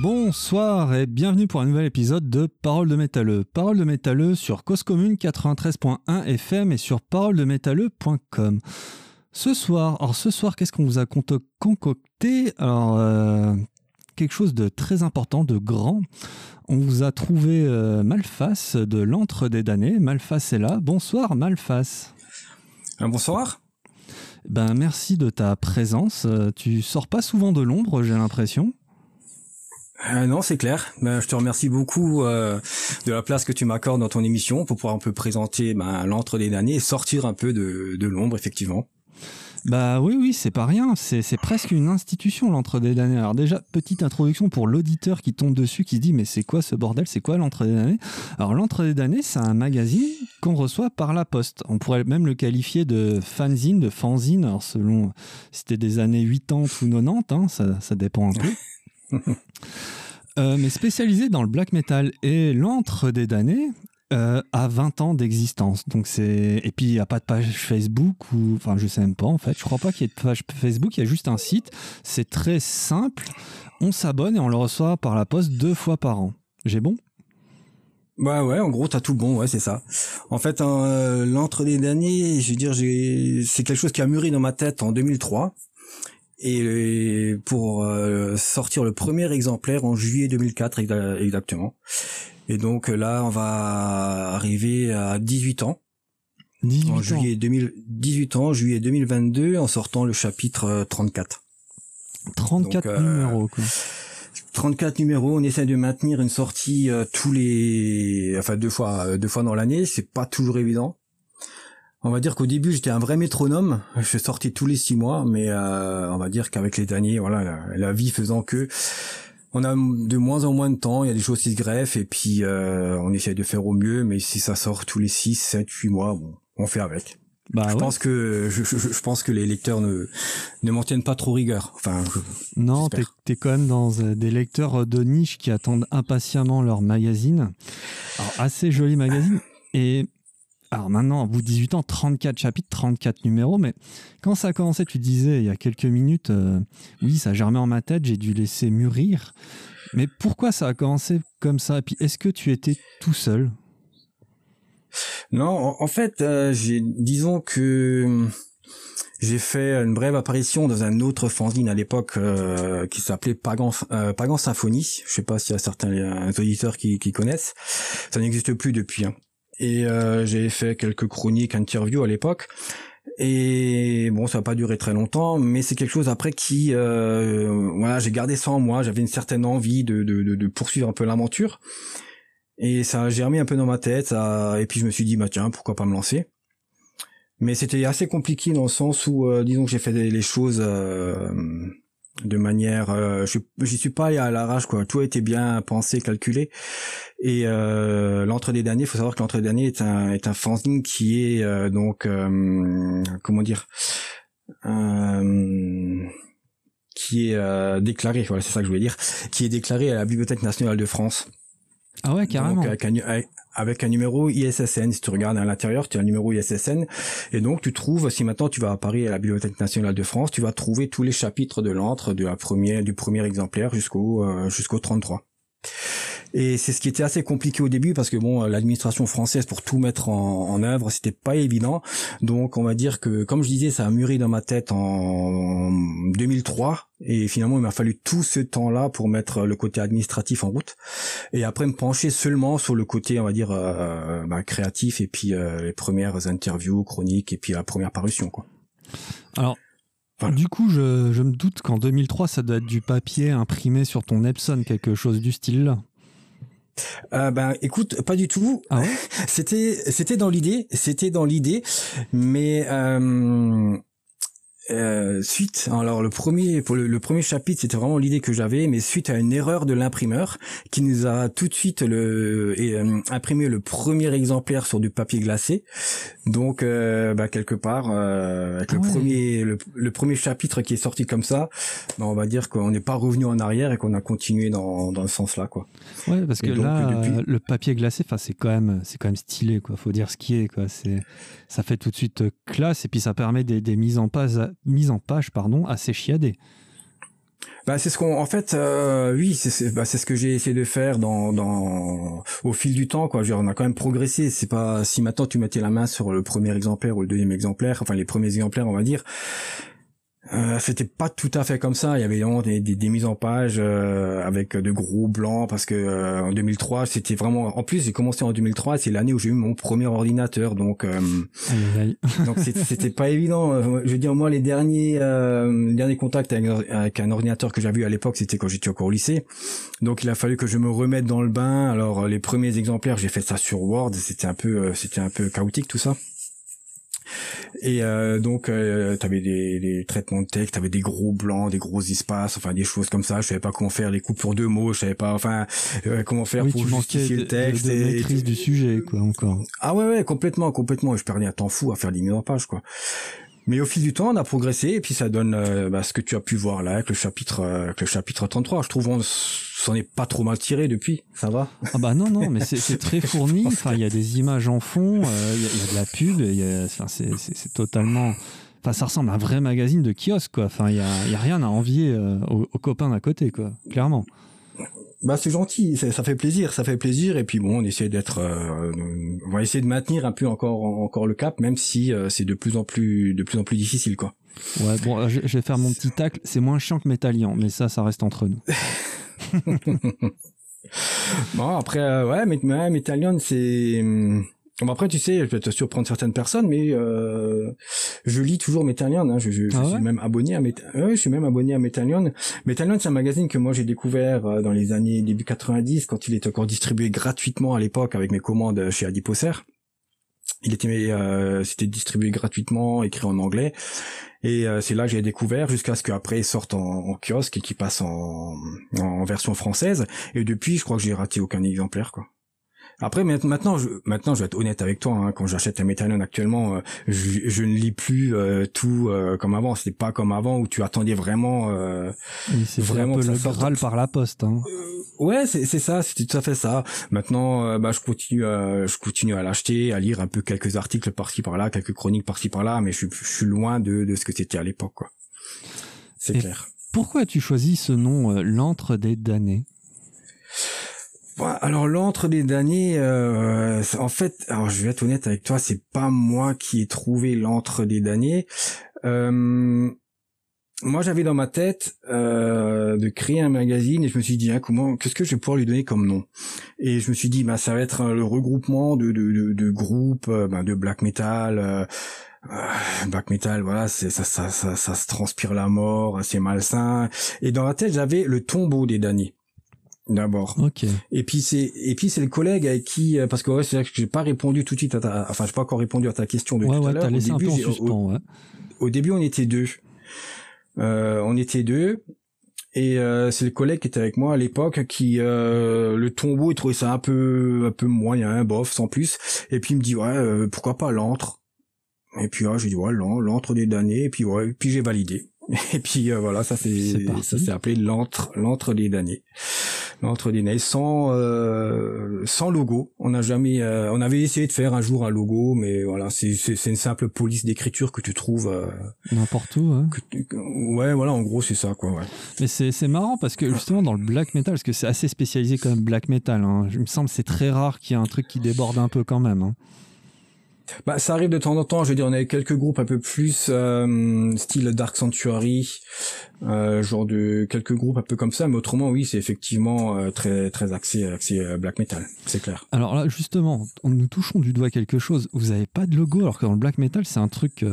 Bonsoir et bienvenue pour un nouvel épisode de Parole de métalleux. Parole de métalleux sur Cause Commune 93.1 FM et sur paroledemétalleux.com. Ce soir, alors ce soir, qu'est-ce qu'on vous a concocté? Alors, euh, quelque chose de très important, de grand. On vous a trouvé euh, Malface de l'Antre des damnés. Malface est là. Bonsoir Malface. Un bonsoir. Ben merci de ta présence. Euh, tu sors pas souvent de l'ombre, j'ai l'impression. Euh, non, c'est clair. Ben, je te remercie beaucoup euh, de la place que tu m'accordes dans ton émission pour pouvoir un peu présenter ben, l'entre des damnés et sortir un peu de, de l'ombre, effectivement. Bah oui, oui, c'est pas rien. C'est presque une institution, l'entre des damnés. Alors déjà, petite introduction pour l'auditeur qui tombe dessus, qui se dit mais c'est quoi ce bordel? C'est quoi l'entre des damnés? Alors l'entre des damnés, c'est un magazine qu'on reçoit par la poste. On pourrait même le qualifier de fanzine, de fanzine, alors selon si c'était des années 80 ou 90, hein, ça, ça dépend un peu. Euh, mais spécialisé dans le black metal. Et l'entre des damnés euh, a 20 ans d'existence. Donc c'est et puis il n'y a pas de page Facebook ou enfin je sais même pas en fait. Je crois pas qu'il y ait de page Facebook. Il y a juste un site. C'est très simple. On s'abonne et on le reçoit par la poste deux fois par an. J'ai bon? Ouais, ouais, en gros, t'as tout bon, ouais, c'est ça. En fait, euh, l'entre des derniers, je veux dire, c'est quelque chose qui a mûri dans ma tête en 2003. Et pour euh, sortir le premier exemplaire en juillet 2004 exactement. Et donc là, on va arriver à 18 ans. 18 en juillet 2000, 18 ans, juillet 2022, en sortant le chapitre 34. 34 donc, numéros, quoi. 34 numéros, on essaie de maintenir une sortie euh, tous les, enfin deux fois, euh, deux fois dans l'année. C'est pas toujours évident. On va dire qu'au début j'étais un vrai métronome. Je sortais tous les six mois, mais euh, on va dire qu'avec les derniers, voilà, la, vie faisant que on a de moins en moins de temps. Il y a des choses qui se greffent et puis on essaie de faire au mieux. Mais si ça sort tous les six, sept, huit mois, bon, on fait avec. Bah je pense que je, je, je, pense que les lecteurs ne ne m'en tiennent pas trop rigueur. Enfin, non, t'es es quand même dans euh, des lecteurs de niche qui attendent impatiemment leur magazine. Alors, assez joli magazine. Et alors maintenant, à bout de 18 ans, 34 chapitres, 34 numéros. Mais quand ça a commencé, tu disais il y a quelques minutes, euh, oui, ça germait en ma tête, j'ai dû laisser mûrir. Mais pourquoi ça a commencé comme ça? Et puis, est-ce que tu étais tout seul? Non, en fait, euh, disons que hum, j'ai fait une brève apparition dans un autre fanzine à l'époque euh, qui s'appelait Pagan, euh, Pagan Symphonie. Je sais pas s'il y a certains auditeurs qui, qui connaissent. Ça n'existe plus depuis. Hein. Et j'ai fait quelques chroniques, interviews à l'époque. Et bon, ça n'a pas duré très longtemps, mais c'est quelque chose après qui, voilà, j'ai gardé ça en moi. J'avais une certaine envie de, de, de poursuivre un peu l'aventure. Et ça a germé un peu dans ma tête, et puis je me suis dit, bah tiens, pourquoi pas me lancer? Mais c'était assez compliqué dans le sens où, euh, disons que j'ai fait les choses euh, de manière... Euh, je j'y suis pas allé à l'arrache, quoi. Tout a été bien pensé, calculé. Et l'entre des derniers, il faut savoir que l'entre des derniers est un, est un fanzine qui est, donc, comment dire qui est déclaré, voilà, c'est ça que je voulais dire, qui est déclaré à la Bibliothèque nationale de France. Ah ouais, carrément. avec, un, numéro ISSN. Si tu regardes à l'intérieur, tu as un numéro ISSN. Et donc, tu trouves, si maintenant tu vas à Paris à la Bibliothèque nationale de France, tu vas trouver tous les chapitres de l'antre du premier exemplaire jusqu'au euh, jusqu'au 33. Et c'est ce qui était assez compliqué au début parce que bon, l'administration française pour tout mettre en, en œuvre, c'était pas évident. Donc on va dire que, comme je disais, ça a mûri dans ma tête en 2003 et finalement il m'a fallu tout ce temps-là pour mettre le côté administratif en route et après me pencher seulement sur le côté, on va dire, euh, bah, créatif et puis euh, les premières interviews, chroniques et puis la première parution quoi. Alors Du coup, je, je me doute qu'en 2003, ça doit être du papier imprimé sur ton Epson, quelque chose du style là. Euh, ben écoute, pas du tout. Ah c'était c'était dans l'idée, c'était dans l'idée, mais euh, euh, suite, alors le premier pour le, premier chapitre, c'était vraiment l'idée que j'avais, mais suite à une erreur de l'imprimeur qui nous a tout de suite le et, euh, imprimé le premier exemplaire sur du papier glacé. Donc, euh, bah, quelque part, avec le ah premier le, premier chapitre qui est sorti comme ça, bah, on va dire qu'on n'est pas revenu en arrière et qu'on a continué dans dans le sens là, quoi. Ouais, parce que là, le papier glacé, enfin, c'est quand même c'est quand même stylé, quoi. Faut dire ce qui est, quoi. C'est ça fait tout de suite classe et puis ça permet des, des mises en page mise en page pardon assez chiadée. Bah c'est ce qu'on en fait euh, oui c'est bah, c'est ce que j'ai essayé de faire dans dans au fil du temps quoi. on a quand même progressé. C'est pas si maintenant tu mettais la main sur le premier exemplaire ou le deuxième exemplaire, enfin les premiers exemplaires on va dire. Euh, c'était pas tout à fait comme ça. Il y avait des, des, des mises en page euh, avec de gros blancs parce que euh, en 2003 c'était vraiment. En plus j'ai commencé en 2003, c'est l'année où j'ai eu mon premier ordinateur, donc donc c'était pas évident. Je veux dire moi les derniers les derniers contacts avec, un ordinateur que j'avais eu à l'époque c'était quand j'étais encore au lycée. Donc il a fallu que je me remette dans le bain. Alors les premiers exemplaires j'ai fait ça sur Word, c'était un peu c'était un peu chaotique tout ça. Et euh, donc, euh, tu avais des, des, traitements de texte, tu avais des gros blancs, des gros espaces, enfin des choses comme ça. Je savais pas comment faire les coupures de mots, je savais pas, enfin euh, comment faire pour justifier le texte. De, de maîtrise du sujet, quoi, encore. Ah ouais, ouais, complètement, complètement. Je perdais un temps fou à faire des mises en page, quoi. Mais au fil du temps, on a progressé et puis ça donne euh, bah, ce que tu as pu voir là avec le chapitre, avec le chapitre 33. Je trouve on s'en est pas trop mal tiré depuis, ça va? Ah bah non non, mais c'est très fourni. Enfin, il y a des images en fond, euh, il y, a de la pub, y a, enfin, c'est totalement. Enfin, ça ressemble à un vrai magazine de kiosque, quoi. Enfin, il y a, y a, rien à envier euh, aux, copains d'à côté, quoi. Clairement bah c'est gentil, ça fait plaisir, ça fait plaisir et puis bon, on essaie d'être, euh, on va essayer de maintenir un peu encore encore le cap, même si euh, c'est de plus en plus de plus en plus difficile quoi. Ouais, bon, je, vais faire mon petit tacle, c'est moins chiant que Métallian, mais ça, ça reste entre nous. bon après, euh, ouais, mais, Métallian c'est hum, Bon après tu sais, je vais te surprendre certaines personnes, mais euh, je lis toujours Metallion. Hein, je, je, ah suis même abonné à je suis même abonné à Metallion. Metallion c'est un magazine que moi j'ai découvert euh, dans les années début 90 quand il était encore distribué gratuitement à l'époque avec mes commandes chez Adiposer. Il était euh, c'était distribué gratuitement, écrit en anglais. Et euh, c'est là que j'ai découvert jusqu'à ce qu'après il sorte en, en, kiosque et qu'il passe en, en version française. Et depuis, je crois que j'ai raté aucun exemplaire quoi. Après maintenant, je, maintenant, je vais être honnête avec toi. Hein, quand j'achète un Metallion actuellement, euh, je, je, ne lis plus euh, tout euh, comme avant. C'est pas comme avant où tu attendais vraiment, vraiment un peu le Graal par la poste. Hein. ouais, c'est c'est ça, c'est tout à fait ça. Maintenant, bah je continue, je continue à l'acheter, à lire un peu quelques articles par-ci par-là, quelques chroniques par-ci par-là, mais je, je suis loin de de ce que c'était à l'époque, quoi. C'est clair. Pourquoi as-tu choisi ce nom, l'antre des damnés? Alors l'entre des damnés, euh, en fait, alors je vais être honnête avec toi, c'est pas moi qui ai trouvé l'entre des damnés. Euh, moi, j'avais dans ma tête euh, de créer un magazine et je me suis dit, hein, comment, qu'est-ce que je vais pouvoir lui donner comme nom? Et je me suis dit, bah, ça va être le regroupement de, de, de, groupes, bah, de black metal. black metal, voilà, ça, ça, ça, ça, se transpire la mort, c'est malsain. Et dans la tête, j'avais le tombeau des damnés d'abord. Ok. Et puis c'est et puis c'est le collègue avec qui euh, parce que ouais, c'est vrai que j'ai pas répondu tout de suite à ta enfin j'ai pas encore répondu à ta question de tout à l'heure. Au début, au, au, début on était deux. Euh, on était deux et euh, c'est le collègue qui était avec moi à l'époque qui euh, le tombeau il trouvait ça un peu un peu moyen bof sans plus et puis il me dit ouais euh, pourquoi pas l'antre? Et puis ouais, j'ai dit ouais l'antre des damnés et puis ouais puis j'ai validé et puis voilà ça c'est ça s'est appelé l'antre l'antre des damnés l'entre des sans euh, sans logo. On n'a jamais, euh, on avait essayé de faire un jour un logo, mais voilà, c'est c'est une simple police d'écriture que tu trouves euh, n'importe où. Hein. ouais, voilà, en gros c'est ça quoi. Ouais. Mais c'est c'est marrant parce que justement dans le black metal, parce que c'est assez spécialisé quand même black metal. Hein, il me semble c'est très rare qu'il y ait un truc qui déborde un peu quand même. Hein. Bah, ça arrive de temps en temps. Je veux dire, on a quelques groupes un peu plus euh, style Dark Sanctuary, euh, genre de quelques groupes un peu comme ça. Mais autrement, oui, c'est effectivement euh, très très axé axé euh, black metal, c'est clair. Alors là, justement, nous touchons du doigt quelque chose. Vous avez pas de logo, alors que dans le black metal, c'est un truc.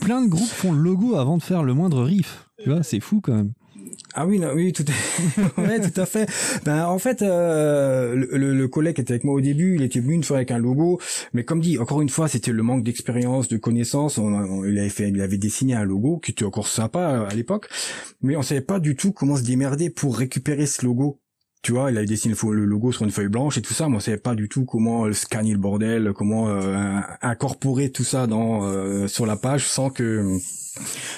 plein de groupes font le logo avant de faire le moindre riff. Tu vois, c'est fou quand même. Ah oui, non, oui, tout à, ouais, tout à fait. Ben, en fait, euh, le, le, collègue qui était avec moi au début, il était venu une fois avec un logo, mais comme dit, encore une fois, c'était le manque d'expérience, de connaissances. On, il avait fait, il avait dessiné un logo qui était encore sympa euh, à l'époque, mais on savait pas du tout comment se démerder pour récupérer ce logo tu vois, il avait dessiné le logo sur une feuille blanche et tout ça. Moi, je savais pas du tout comment euh, scanner le bordel, comment euh, incorporer tout ça dans euh, sur la page sans que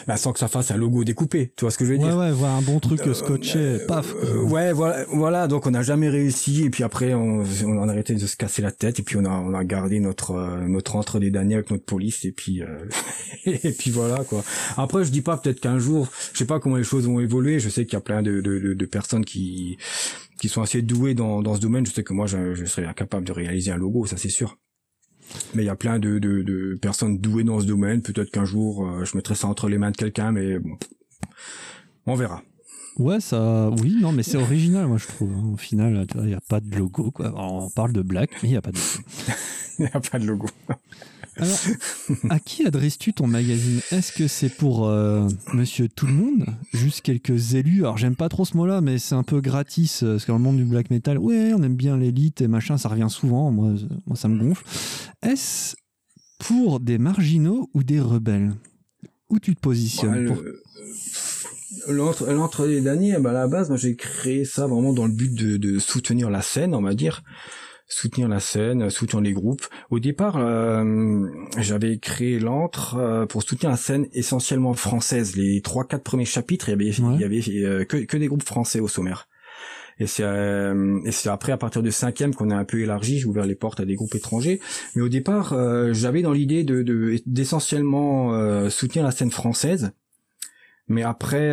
bah, sans que ça fasse un logo découpé. Tu vois ce que je veux dire? Ouais, ouais, voilà un bon truc scotché, paf. ouais, voilà, voilà. Donc on n'a jamais réussi et puis après on, on a arrêté de se casser la tête et puis on a on a gardé notre notre entre des derniers avec notre police et puis et puis voilà quoi. Après, je dis pas peut-être qu'un jour, je sais pas comment les choses vont évoluer. Je sais qu'il y a plein de, de, de personnes qui qui sont assez doués dans, dans ce domaine. Je sais que moi, je, je serais incapable de réaliser un logo, ça c'est sûr. Mais il y a plein de, de, de, personnes douées dans ce domaine. Peut-être qu'un jour, euh, je mettrai ça entre les mains de quelqu'un, mais bon, on verra. Ouais, ça, oui, non, mais c'est original, moi je trouve. Hein. Au final, il n'y a pas de logo, quoi. on parle de Black, mais il n'y a pas de logo. Il n'y a pas de logo. Alors, à qui adresses-tu ton magazine? Est-ce que c'est pour euh, monsieur tout le monde? Juste quelques élus. Alors, j'aime pas trop ce mot-là, mais c'est un peu gratis, euh, parce que dans le monde du black metal, ouais, on aime bien l'élite et machin, ça revient souvent, moi, moi ça me gonfle. Est-ce pour des marginaux ou des rebelles? Où tu te positionnes L'entre les derniers, bah, à la base, moi j'ai créé ça vraiment dans le but de, de soutenir la scène, on va dire soutenir la scène, soutenir les groupes. Au départ, euh, j'avais créé l'antre euh, pour soutenir la scène essentiellement française. Les trois quatre premiers chapitres, il y avait, il y avait euh, que, que des groupes français au sommaire. Et c'est et c'est après à partir du cinquième qu'on a un peu élargi, j'ai ouvert les portes à des groupes étrangers. Mais au départ, j'avais dans l'idée de d'essentiellement soutenir la scène française. Mais après,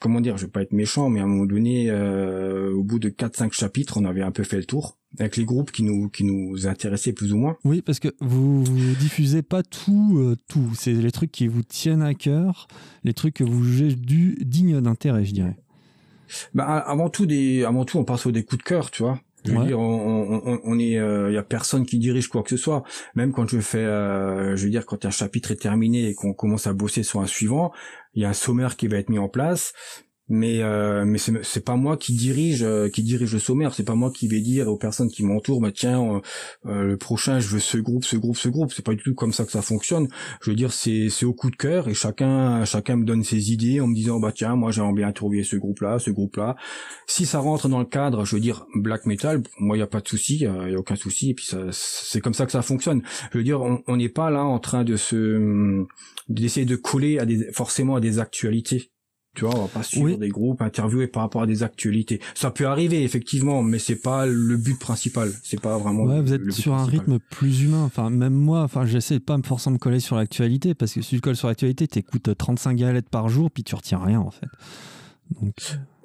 comment dire, je vais pas être méchant, mais à un moment donné, au bout de 4-5 chapitres, on avait un peu fait le tour avec les groupes qui nous qui nous intéressaient plus ou moins. Oui, parce que vous, diffusez pas tout euh, tout, c'est les trucs qui vous tiennent à cœur, les trucs que vous jugez du, dignes d'intérêt, je dirais. Bah avant tout des avant tout on passe au des coups de cœur, tu vois. Je veux dire, on, on, on est, il euh, y a personne qui dirige quoi que ce soit. Même quand je fais, euh, je veux dire, quand un chapitre est terminé et qu'on commence à bosser sur un suivant, il y a un sommaire qui va être mis en place mais euh, mais c'est pas moi qui dirige euh, qui dirige le sommaire. C'est pas moi qui vais dire aux personnes qui m'entourent bah tiens euh, euh, le prochain je veux ce groupe ce groupe ce groupe. C'est pas du tout comme ça que ça fonctionne. Je veux dire c'est c'est au coup de cœur et chacun chacun me donne ses idées en me disant bah tiens moi j'aimerais bien trouver ce groupe là ce groupe là si ça rentre dans le cadre je veux dire black metal moi il y a pas de souci il y, a aucun souci. Et puis ça c'est comme ça que ça fonctionne. Je veux dire on n'est pas là en train de se d'essayer de coller à des forcément à des actualités tu vois, on va pas suivre des groupes, interviewer par rapport à des actualités. Ça peut arriver effectivement, mais c'est pas le but principal. C'est pas vraiment. Ouais, vous êtes sur un rythme plus humain. Enfin, même moi, enfin, j'essaie de pas me forcer à me coller sur l'actualité parce que si tu colles sur l'actualité, t'écoutes 35 galettes par jour, puis tu retiens rien en fait. Donc...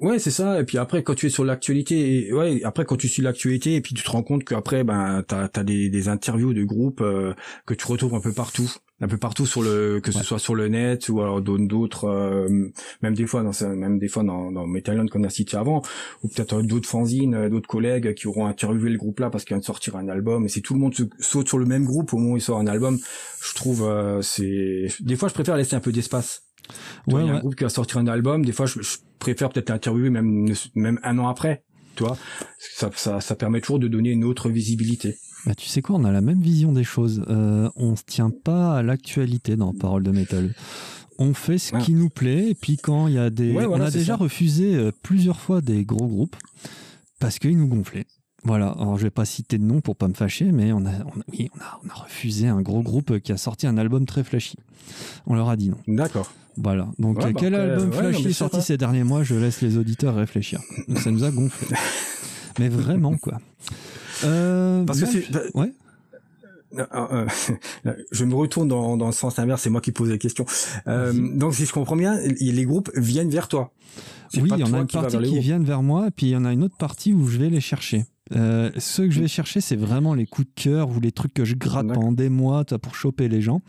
Ouais, c'est ça. Et puis après, quand tu es sur l'actualité, ouais, après quand tu suis l'actualité, et puis tu te rends compte qu'après, ben, t'as as des, des interviews de groupes euh, que tu retrouves un peu partout un peu partout sur le que ce soit sur le net ou alors d'autres euh, même des fois dans même des fois dans dans Metallion qu'on a cité avant ou peut-être d'autres fanzines euh, d'autres collègues qui auront interviewé le groupe là parce qu'il vient de sortir un album et si tout le monde saute sur le même groupe au moment où il sort un album. Je trouve euh, c'est des fois je préfère laisser un peu d'espace. Ouais, il y a un groupe qui va sortir un album des fois je, préfère peut-être l'interviewer même même un an après tu vois. Ça, ça ça permet toujours de donner une autre visibilité bah, tu sais quoi, on a la même vision des choses. Euh, on se tient pas à l'actualité dans Parole de métal. On fait ce qui nous plaît, et puis quand il y a des. on a déjà refusé euh, plusieurs fois des gros groupes parce qu'ils nous gonflaient. Voilà, alors je vais pas citer de nom pour pas me fâcher, mais on a, oui, on a, on a refusé un gros groupe qui a sorti un album très flashy. On leur a dit non. D'accord. Voilà. Donc, bah quel album flashy est sorti ces derniers mois? Je laisse les auditeurs réfléchir. Ça nous a gonflé. mais vraiment, quoi. Euh, Parce que c'est... Ouais euh, euh, je me retourne dans, dans le sens inverse, c'est moi qui pose la question. Euh, donc si je comprends bien, les groupes viennent vers toi. Oui, il y en a une partie qui viennent vers moi, puis il y en a une autre partie où je vais les chercher. Ceux que je vais chercher, c'est vraiment les coups de cœur ou les trucs que je gratte pendant des mois pour choper les gens.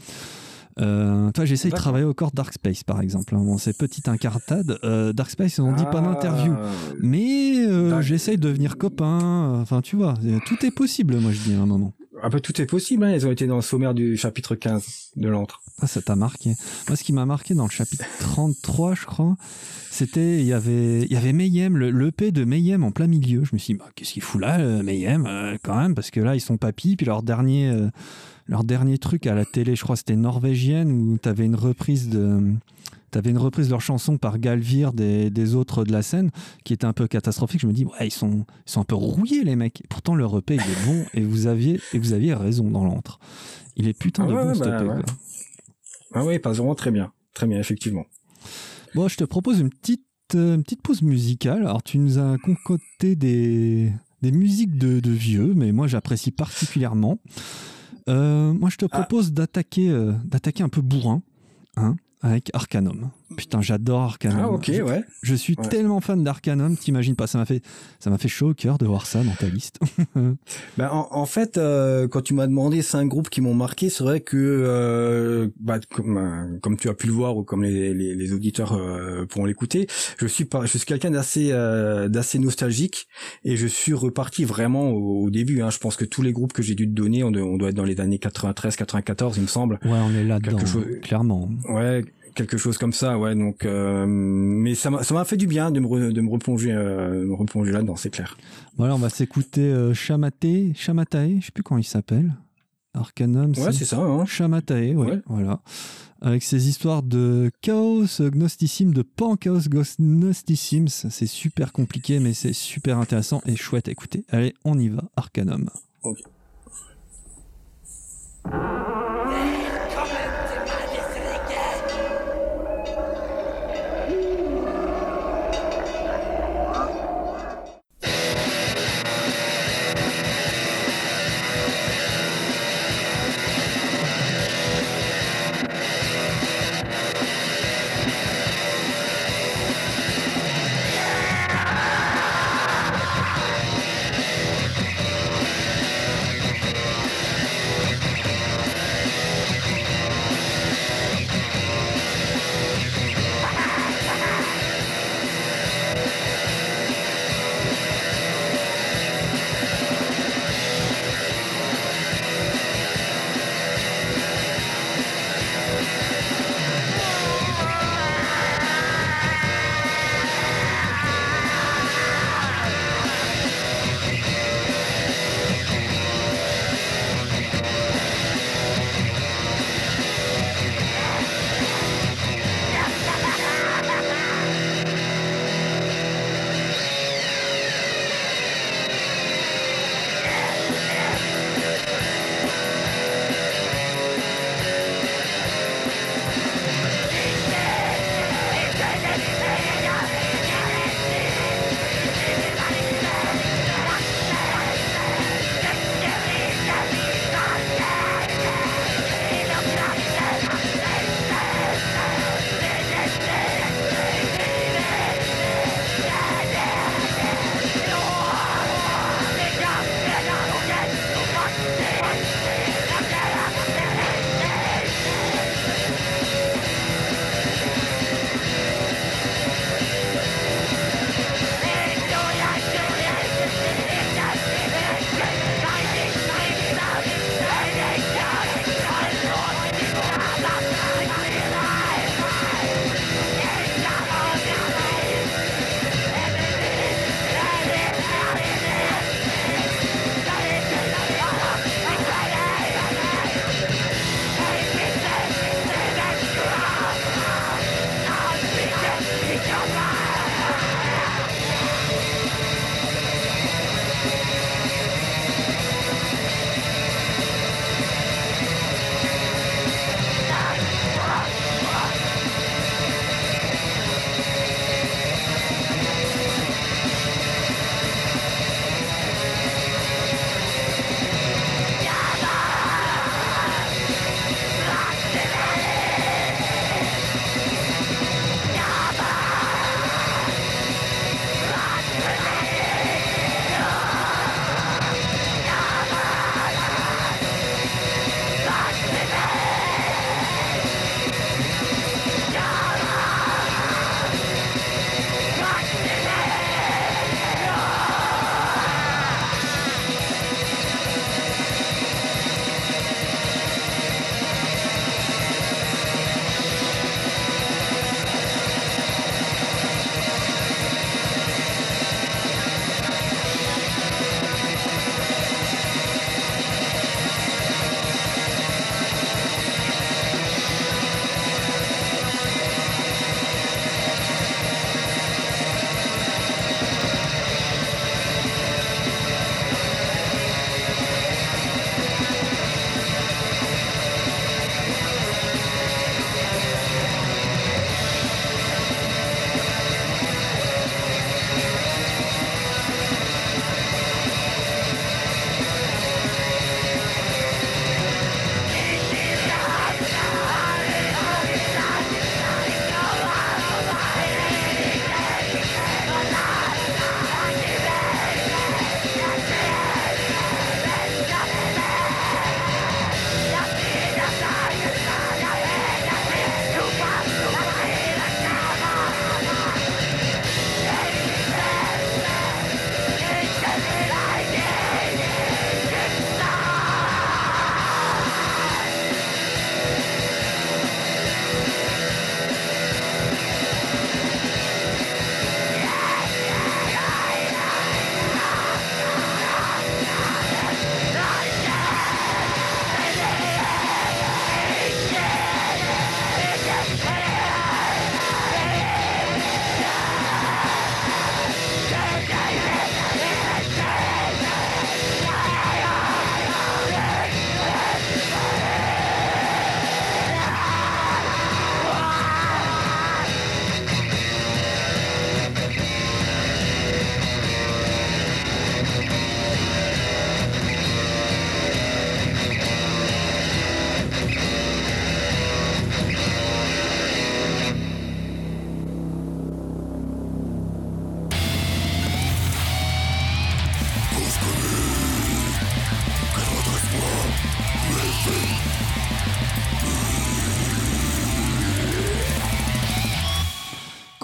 Euh, toi, j'essaye de travailler au corps Dark Space, par exemple. Hein. Bon, c'est petite incartade. Euh, Dark Space, ont dit pas ah. d'interview. Mais euh, j'essaye de devenir copain. Enfin, tu vois, tout est possible, moi, je dis à un moment. Un peu tout est possible. Hein. Ils ont été dans le sommaire du chapitre 15 de l'antre. Ah, ça t'a marqué. Moi, ce qui m'a marqué dans le chapitre 33, je crois, c'était il y avait il y avait Mayhem, le l'EP de Mayhem en plein milieu. Je me suis dit, bah, qu'est-ce qu'il fout là, Mayhem, quand même, parce que là, ils sont papis, puis leur dernier leur dernier truc à la télé, je crois c'était norvégienne, où tu avais une reprise de, T'avais une reprise de leur chanson par Galvir des, des autres de la scène qui était un peu catastrophique. Je me dis, ouais, ils sont, ils sont un peu rouillés, les mecs. Pourtant, le EP, il est bon et vous aviez, et vous aviez raison dans l'antre. Il est putain Ah de ouais, bon, bah, EP, ouais. Ah oui, passe vraiment très bien. Très bien, effectivement. Bon, je te propose une petite, euh, une petite pause musicale. Alors, tu nous as concocté des, des musiques de, de vieux, mais moi, j'apprécie particulièrement. Euh, moi, je te Ah. propose d'attaquer euh, d'attaquer un peu bourrin, hein, avec Arcanum. Putain, j'adore Arcanum. Ah ok, ouais. je suis Ouais. tellement fan d'Arcanum, t'imagines pas, ça m'a fait, ça m'a fait chaud au cœur de voir ça dans ta liste. Ben, en, en fait, euh, quand tu m'as demandé cinq groupes qui m'ont marqué, c'est vrai que, euh, bah, comme, euh, comme tu as pu le voir ou comme les, les, les auditeurs pourront l'écouter, je suis pas, je suis quelqu'un d'assez d'assez nostalgique et je suis reparti vraiment au, au début. Hein. Je pense que tous les groupes que j'ai dû te donner, on, doit- on doit être dans les années 93, 94, il me semble. Ouais, on est là-dedans, chose- clairement. Ouais, quelque chose comme ça, ouais. Donc, euh, mais ça m'a fait du bien de me re- de me replonger euh, me replonger là-dedans, c'est clair. Voilà, on va s'écouter euh, Chamate, Chamatae, je sais plus comment il s'appelle. Arcanum, Ouais, c'est ça. Hein. Chamatae, ouais, Ouais. voilà. Avec ces histoires de chaos gnosticime, de pan-chaos gnosticime, ça, c'est super compliqué, mais c'est super intéressant et chouette à écouter. Allez, on y va, Arcanum.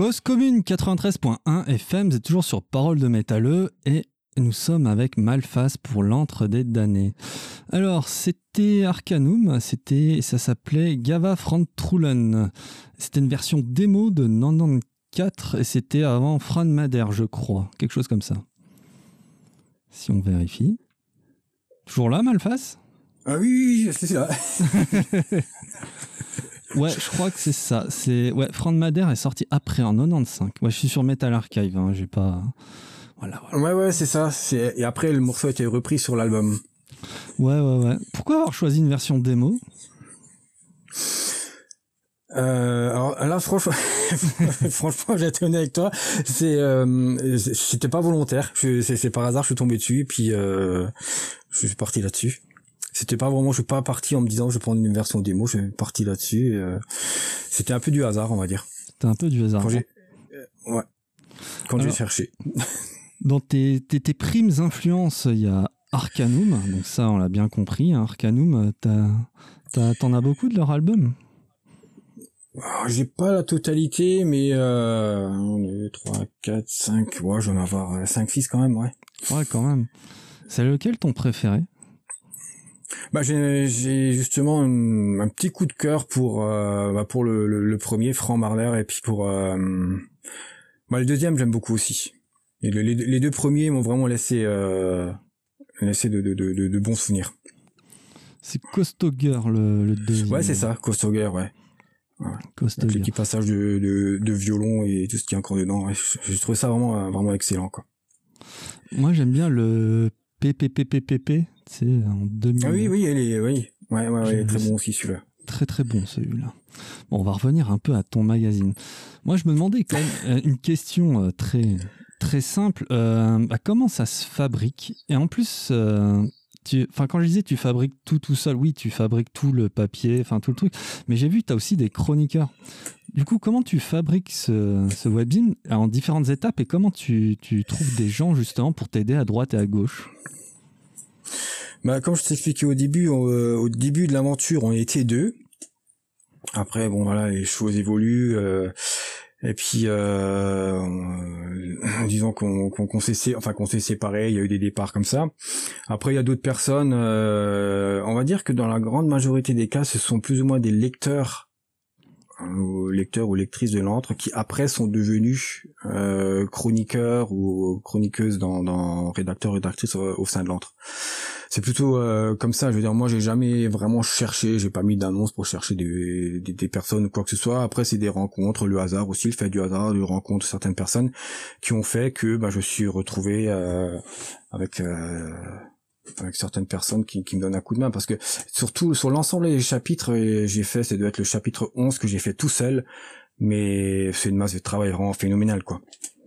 Cause commune 93.1 FM, vous êtes toujours sur Parole de métalleux et nous sommes avec Malfas pour l'entre des damnés. Alors, c'était Arcanum, c'était, ça s'appelait Gava Trullen. C'était une version démo de 94 et c'était avant Fran Mader, je crois. Quelque chose comme ça. Si on vérifie. Toujours là, Malfas Ah oui, oui, c'est ça. Ouais, je crois que c'est ça. C'est ouais, Frank Madère est sorti après en 95. Ouais, je suis sur Metal Archive. Hein, j'ai pas. Voilà, Ouais, ouais, c'est ça. C'est et après le morceau a été repris sur l'album. Ouais, ouais, ouais. Pourquoi avoir choisi une version démo? Euh, alors là, franchement, franchement, j'ai été honnête avec toi. C'est, euh, c'était pas volontaire. C'est par hasard, je suis tombé dessus, et puis euh, je suis parti là-dessus c'était pas vraiment, je suis pas parti en me disant je vais prendre une version démo, je suis parti là-dessus. Euh, c'était un peu du hasard, on va dire. C'était un peu du hasard. Quand j'ai, euh, ouais. Quand j'ai cherché. dans tes, tes, tes, primes influences, il y a Arcanum, donc ça on l'a bien compris. Hein, Arcanum, t'en as, beaucoup de leur album? Ah, j'ai pas la totalité, mais euh, 3, 4, 5, ouais, j'en ai avoir 5, 6 quand même, ouais. Ouais, quand même. C'est lequel ton préféré? Bah, j'ai justement un, petit coup de cœur pour euh, bah, pour le, le, premier Franck Marler et puis pour euh, bah, le deuxième j'aime beaucoup aussi. Et les, deux premiers m'ont vraiment laissé euh, laissé de, de, de, de, bons souvenirs. C'est Costaud le, le deuxième. Ouais c'est ça, Costaud ouais. ouais. Les passages de, de, de, violon et tout ce qui est encore dedans. Ouais, J'ai trouvé ça vraiment vraiment excellent quoi. Moi j'aime bien le PPPPPP c'est en 2000. Ah oui, oui, elle est, oui. Ouais, ouais, ouais, très bon aussi celui-là. Très très bon celui-là. Bon, on va revenir un peu à ton magazine. Moi, je me demandais quand même euh, une question euh, très très simple. Euh, bah, comment ça se fabrique? Et en plus, euh, enfin quand je disais tu fabriques tout tout seul, oui, tu fabriques tout le papier, enfin tout le truc. Mais j'ai vu que tu as aussi des chroniqueurs. Du coup, comment tu fabriques ce, ce webzine en différentes étapes et comment tu, tu trouves des gens justement pour t'aider à droite et à gauche? Bah, comme je t'expliquais au début, euh, au début de l'aventure, on était deux. Après, bon voilà, les choses évoluent. Euh, et puis, euh, disons qu'on qu'on s'est enfin qu'on s'est séparés, il y a eu des départs comme ça. Après, il y a d'autres personnes. Euh, on va dire que dans la grande majorité des cas, ce sont plus ou moins des lecteurs lecteurs ou lectrices de l'antre qui après sont devenus euh, chroniqueurs ou chroniqueuses dans, dans rédacteurs rédactrices au, sein de l'antre c'est plutôt euh, comme ça. Je veux dire, moi, j'ai jamais vraiment cherché, j'ai pas mis d'annonce pour chercher des, des, personnes ou quoi que ce soit. Après, c'est des rencontres, le hasard aussi, le fait du hasard, de rencontre certaines personnes qui ont fait que bah, je suis retrouvé euh, avec euh, avec certaines personnes qui, qui me donnent un coup de main parce que surtout sur l'ensemble des chapitres j'ai fait c'est doit être le chapitre 11 que j'ai fait tout seul mais c'est une masse de travail vraiment phénoménale quoi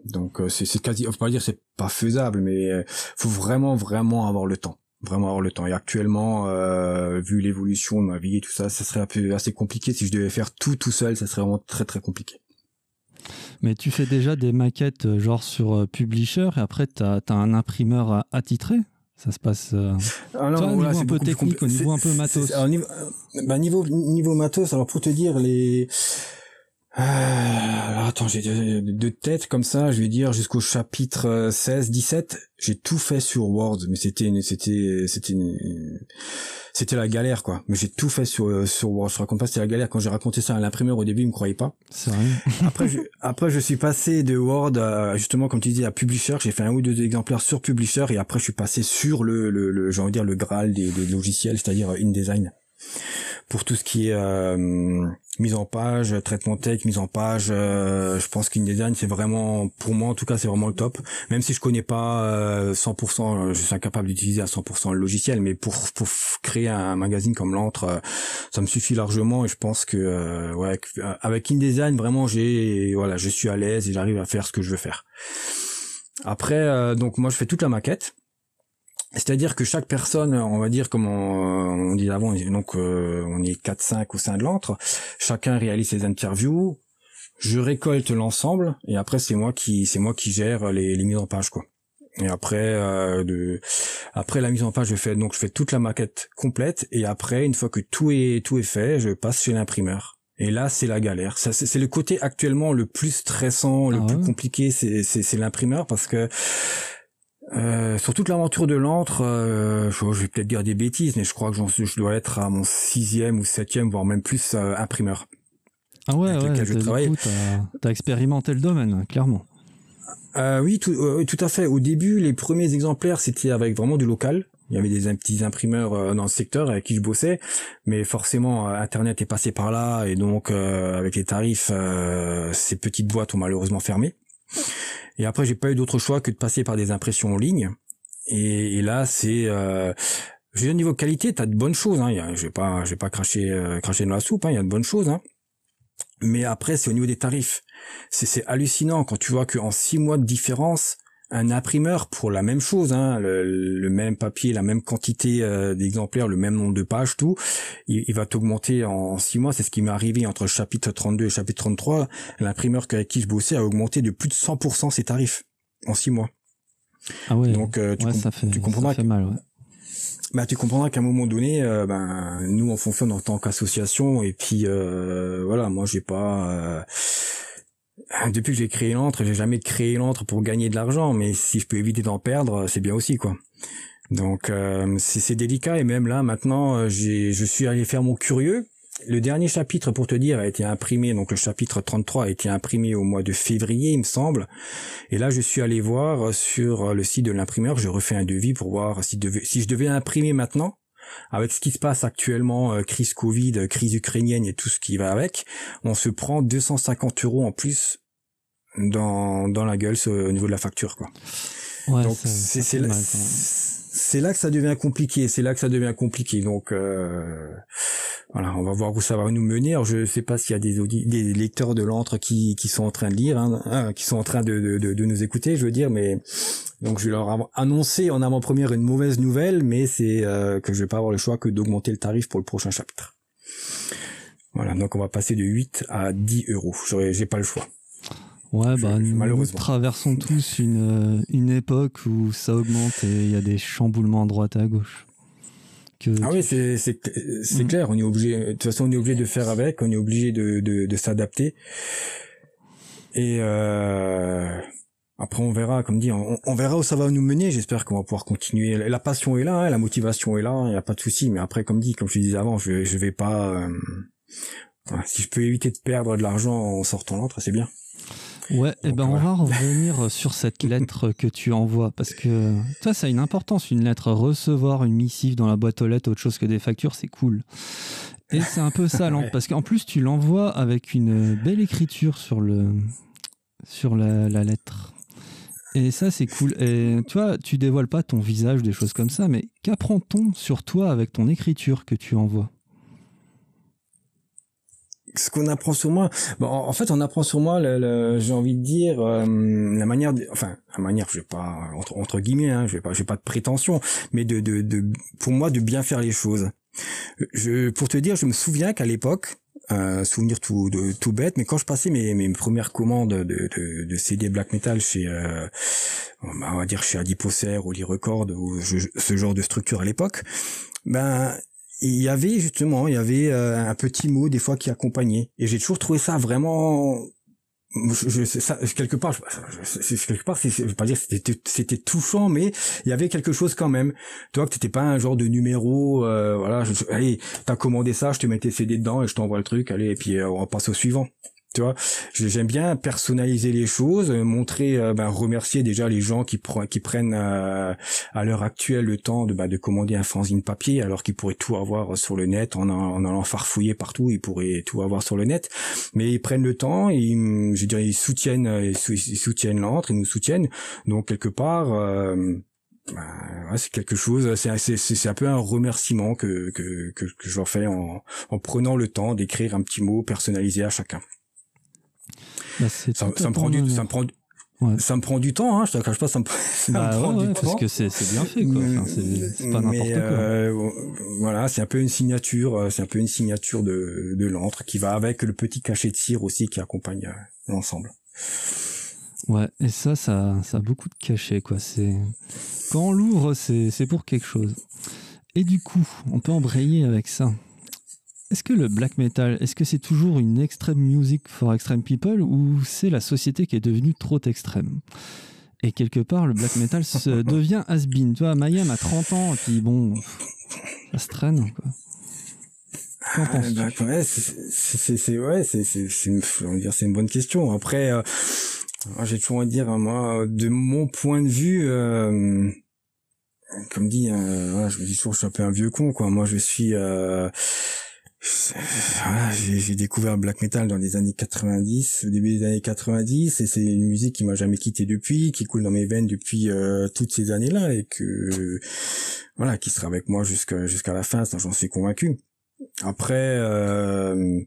donc c'est c'est quasi on peut pas dire c'est pas faisable mais faut vraiment vraiment avoir le temps vraiment avoir le temps. Et actuellement, euh, vu l'évolution de ma vie et tout ça, ça serait un peu assez compliqué. Si je devais faire tout tout seul, ça serait vraiment très très compliqué. Mais tu fais déjà des maquettes euh, genre sur euh, Publisher et après tu as, un imprimeur attitré ça se passe euh... alors, Toi, niveau un peu technique, au niveau un peu matos. niveau, bah, niveau, niveau matos, alors pour te dire les euh, attends, j'ai deux, têtes comme ça, je vais dire jusqu'au chapitre 16, 17, j'ai tout fait sur Word, mais c'était c'était c'était c'était la galère quoi. Mais j'ai tout fait sur sur Word. Je raconte pas c'était la galère quand j'ai raconté ça à l'imprimeur au début, il me croyait pas. C'est vrai. après je, après je suis passé de Word à, justement comme tu dis à Publisher, j'ai fait un ou deux exemplaires sur Publisher et après je suis passé sur le le, le j'ai envie de dire le Graal des, des logiciels, c'est-à-dire InDesign pour tout ce qui est euh, mise en page, traitement tech, mise en page. Euh, je pense qu'InDesign c'est vraiment, pour moi en tout cas, c'est vraiment le top. Même si je connais pas 100%, euh, je suis incapable d'utiliser à 100% le logiciel, mais pour, pour créer un magazine comme l'entre, ça me suffit largement. Et je pense que ouais, avec InDesign vraiment, j'ai voilà, je suis à l'aise et j'arrive à faire ce que je veux faire. Après, donc moi je fais toute la maquette. C'est-à-dire que chaque personne, on va dire comme on, on dit avant, donc euh, on est 4-5 au sein de l'antre, chacun réalise ses interviews, je récolte l'ensemble et après c'est moi qui c'est moi qui gère les, les mises en page quoi. Et après euh, de après la mise en page je fais donc je fais toute la maquette complète et après une fois que tout est tout est fait je passe chez l'imprimeur Et là, c'est la galère. C'est le côté actuellement le plus stressant, le ah plus compliqué, c'est l'imprimeur parce que euh, sur toute l'aventure de l'antre, euh, je, vais peut-être dire des bêtises, mais je crois que je dois être à mon sixième ou septième, voire même plus euh, imprimeur. Ah ouais, ouais, je travaille. T'as expérimenté le domaine, clairement. Euh, oui, tout, tout à fait. Au début, les premiers exemplaires, c'était avec vraiment du local. Il y avait des petits imprimeurs dans le secteur avec qui je bossais, mais forcément Internet est passé par là et donc avec les tarifs, ces petites boîtes ont malheureusement fermé. Et après, j'ai pas eu d'autre choix que de passer par des impressions en ligne. Et, là, c'est euh, au niveau qualité, t'as de bonnes choses. Hein. je vais pas, je pas cracher, euh, cracher dans la soupe. Hein. Il y a de bonnes choses. Hein. Mais après, c'est au niveau des tarifs. C'est hallucinant quand tu vois qu'en six mois de différence, un imprimeur pour la même chose, hein, le, même papier, la même quantité euh, d'exemplaires, le même nombre de pages, tout, il, va t'augmenter en, six mois. C'est ce qui m'est arrivé entre chapitre 32 et chapitre 33. L'imprimeur avec qui je bossais a augmenté de plus de 100% ses tarifs en six mois. Ah ouais. Donc euh, tu, ça fait, tu comprendras. mal, ouais. Bah, tu comprendras qu'à un moment donné, euh, ben nous on fonctionne en tant qu'association et puis voilà, moi j'ai pas depuis que j'ai créé l'antre, j'ai jamais créé l'antre pour gagner de l'argent, mais si je peux éviter d'en perdre, c'est bien aussi, quoi. Donc euh, c'est délicat et même là maintenant, euh, je suis allé faire mon curieux. Le dernier chapitre, pour te dire, a été imprimé, donc le chapitre 33 a été imprimé au mois de février, il me semble. Et là, je suis allé voir sur le site de l'imprimeur, je refais un devis pour voir si, si je devais imprimer maintenant, avec ce qui se passe actuellement, euh, crise Covid, euh, crise ukrainienne et tout ce qui va avec, on se prend 250 euros en plus dans, dans la gueule au niveau de la facture, quoi. Donc c'est c'est là que ça devient compliqué, c'est là que ça devient compliqué. Donc euh, voilà, on va voir où ça va nous mener. Alors, je sais pas s'il y a des, des lecteurs de l'antre qui, sont en train de lire, hein, hein, qui sont en train de, nous écouter, je veux dire, mais donc je vais leur annoncer en avant-première une mauvaise nouvelle, mais c'est euh, que je vais pas avoir le choix que d'augmenter le tarif pour le prochain chapitre. Voilà, donc on va passer de 8 à 10 euros. J'ai pas le choix. Ouais, bah, nous traversons tous une, euh, une époque où ça augmente et il y a des chamboulements à droite et à gauche. ah oui, c'est c'est mm. clair. On est obligé. De toute façon, on est obligé de faire avec. On est obligé de de, de s'adapter. Et euh, après, on verra. Comme dit, on, on, verra où ça va nous mener. J'espère qu'on va pouvoir continuer. La passion est là, hein, la motivation est là. Il n'y a pas de souci. Mais après, comme dit, comme je disais avant, je je vais pas. Euh, si je peux éviter de perdre de l'argent en sortant l'autre, c'est bien. Ouais, et eh ben on va revenir sur cette lettre que tu envoies parce que toi ça a une importance une lettre recevoir une missive dans la boîte aux lettres autre chose que des factures c'est cool. Et c'est un peu ça parce qu'en plus tu l'envoies avec une belle écriture sur le sur la, la lettre. Et ça c'est cool. Et toi tu dévoiles pas ton visage des choses comme ça mais qu'apprend-on sur toi avec ton écriture que tu envoies? Ce qu'on apprend sur moi, bon, en fait, on apprend sur moi, le, j'ai envie de dire, euh, la manière, de, enfin, la manière, je vais pas entre, guillemets, hein, je vais pas, j'ai pas de prétention, mais de, de, de, pour moi, de bien faire les choses. Je, pour te dire, je me souviens qu'à l'époque, euh, souvenir tout, de, tout bête, mais quand je passais mes, mes premières commandes de, de, de CD black metal chez, euh, on va dire chez Adiposer ou Lee Record ou ce genre de structure à l'époque, ben il y avait justement, il y avait euh, un petit mot des fois qui accompagnait. Et j'ai toujours trouvé ça vraiment je, quelque part, je, quelque part, vais pas dire c'était c'était touchant, mais il y avait quelque chose quand même. Toi, que t'étais pas un genre de numéro, euh, voilà. Je, allez, t'as commandé ça, je te mettais CD dedans et je t'envoie le truc. Allez, et puis euh, on passe au suivant tu vois. J'aime bien personnaliser les choses montrer euh, ben, remercier déjà les gens qui, qui prennent euh, à l'heure actuelle le temps de, ben, de commander un fanzine papier alors qu'ils pourraient tout avoir sur le net en, en allant farfouiller partout ils pourraient tout avoir sur le net. Mais ils prennent le temps ils je dirais ils soutiennent ils, soutiennent l'entre ils nous soutiennent. Donc quelque part euh, ben, c'est quelque chose, c'est c'est un peu un remerciement que que, que je leur fais en, en prenant le temps d'écrire un petit mot personnalisé à chacun. Bah, ça, me prend du, ça me prend, ça me prend du temps, hein, je te cache pas, ça me, ça bah, me prend du temps. Parce que c'est bien fait, quoi. c'est pas n'importe quoi. Euh, voilà, c'est un peu une signature, euh, c'est un peu une signature de, de l'antre qui va avec le petit cachet de cire aussi qui accompagne euh, l'ensemble. Ouais, et ça, ça, ça a beaucoup de cachet, quoi. C'est quand on l'ouvre, c'est pour quelque chose. Et du coup, on peut embrayer avec ça. Est-ce que le black metal, est-ce que c'est toujours une extreme music for extreme people ou c'est la société qui est devenue trop extrême? Et quelque part, le black metal se devient has-been. Tu vois, Mayhem a 30 ans, et puis bon, ça se traîne, quoi. Qu'en penses bah, ouais, c'est ouais, c'est une, c'est une bonne question. Après, euh, j'ai toujours envie de dire, moi, de mon point de vue, euh, comme dit, euh, je me dis toujours, je suis un peu un vieux con, quoi. Moi, je suis, euh, voilà, j'ai découvert black metal dans les années 90, au début des années 90, et c'est une musique qui m'a jamais quitté depuis, qui coule dans mes veines depuis euh, toutes ces années-là, et que voilà, qui sera avec moi jusqu'à jusqu'à la fin, j'en suis convaincu. Après, euh,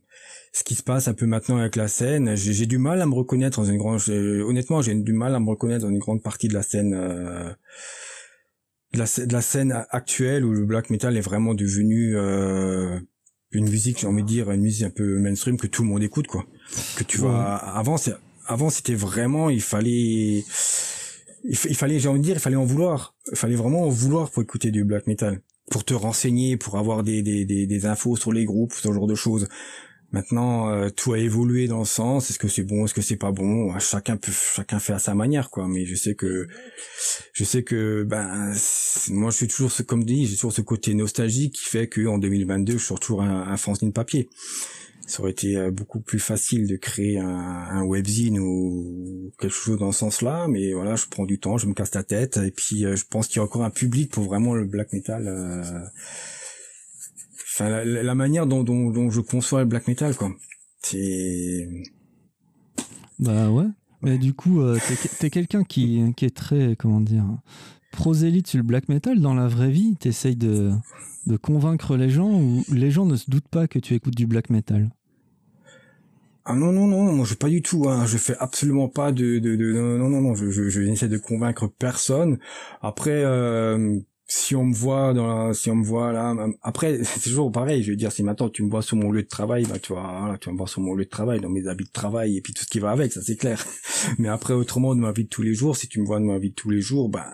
ce qui se passe un peu maintenant avec la scène, j'ai du mal à me reconnaître dans une grande, honnêtement, j'ai du mal à me reconnaître dans une grande partie de la scène. Euh, de la, de la scène actuelle où le black metal est vraiment devenu euh, une musique, j'ai envie de dire, une musique un peu mainstream que tout le monde écoute, quoi. Que tu vois, avant, c'est, avant, c'était vraiment, il fallait, il, fallait, j'ai envie de dire, il fallait en vouloir. Il fallait vraiment en vouloir pour écouter du black metal. Pour te renseigner, pour avoir des, des, des, des infos sur les groupes, ce genre de choses. Maintenant, euh, tout a évolué dans le sens. Est-ce que c'est bon, est-ce que c'est pas bon? Chacun peut, chacun fait à sa manière, quoi. Mais je sais que, je sais que, ben, moi, je suis toujours ce, comme dit, j'ai toujours ce côté nostalgique qui fait que en 2022, je suis toujours un, un fanzine papier. Ça aurait été euh, beaucoup plus facile de créer un, un webzine ou quelque chose dans ce sens-là, mais voilà, je prends du temps, je me casse la tête, et puis euh, je pense qu'il y a encore un public pour vraiment le black metal. Euh, enfin la, manière dont, dont, dont, je conçois le black metal quoi. C'est bah ouais. Mais du coup euh, t'es es, quelqu'un qui, qui est très comment dire prosélyte sur le black metal dans la vraie vie. T'essayes de, de convaincre les gens ou les gens ne se doutent pas que tu écoutes du black metal. Ah non non non moi je pas du tout hein. je fais absolument pas de de, de non non non je, je, je de convaincre personne. Après euh, si on me voit dans la, si on me voit là, après c'est toujours pareil. Je veux dire, si maintenant tu me vois sur mon lieu de travail, bah tu vois, tu vas me voir sur mon lieu de travail, dans mes habits de travail et puis tout ce qui va avec, ça c'est clair. Mais après autrement de ma vie de tous les jours, si tu me vois de ma vie de tous les jours, bah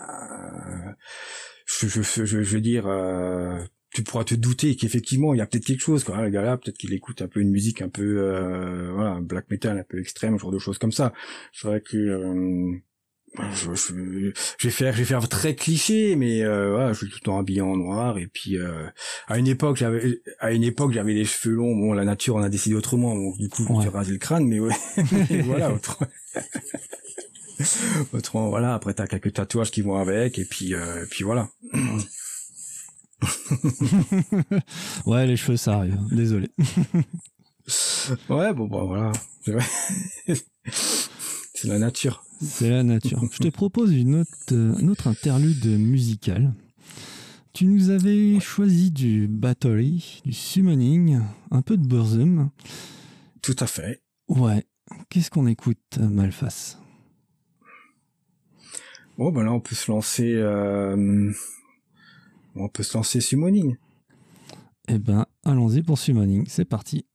je, je, je, veux dire, euh, tu pourras te douter qu'effectivement il y a peut-être quelque chose quoi. Le gars là, peut-être qu'il écoute un peu une musique un peu, euh, voilà, black metal un peu extrême, genre de choses comme ça. C'est vrai que euh, je, je, je, vais faire je vais faire très cliché mais euh, voilà, je suis tout le temps habillé en noir et puis euh, à une époque j'avais à une époque j'avais les cheveux longs. Bon la nature en a décidé autrement donc du coup j'ai rasé le crâne mais ouais. Voilà autrement autrement voilà après t'as quelques tatouages qui vont avec et puis euh, puis voilà. Ouais les cheveux ça arrive désolé. Ouais bon bah voilà. C'est la nature c'est la nature. Je te propose une autre, un autre interlude musical. Tu nous avais choisi du Battery, du Summoning, un peu de Burzum. Tout à fait. Ouais. Qu'est-ce qu'on écoute, Malface? Bon, ben là, on peut se lancer. Euh, on peut se lancer Summoning. Eh ben, allons-y pour Summoning. C'est parti.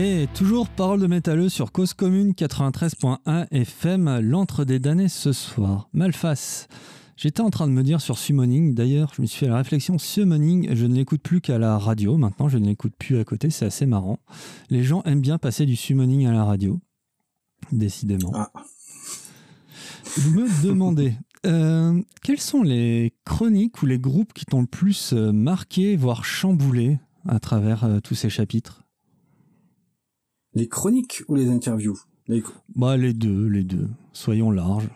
Et toujours parole de métalleux sur Cause Commune 93.1 FM, l'entre des damnés ce soir. Malface. J'étais en train de me dire sur Summoning, d'ailleurs, je me suis fait la réflexion, Summoning, je ne l'écoute plus qu'à la radio, maintenant je ne l'écoute plus à côté, c'est assez marrant. Les gens aiment bien passer du Summoning à la radio, décidément. Ah. Je me demandais, euh, quelles sont les chroniques ou les groupes qui t'ont le plus euh, marqué, voire chamboulé à travers euh, tous ces chapitres? Les chroniques ou les interviews? Les... Bah les deux, les deux. Soyons larges.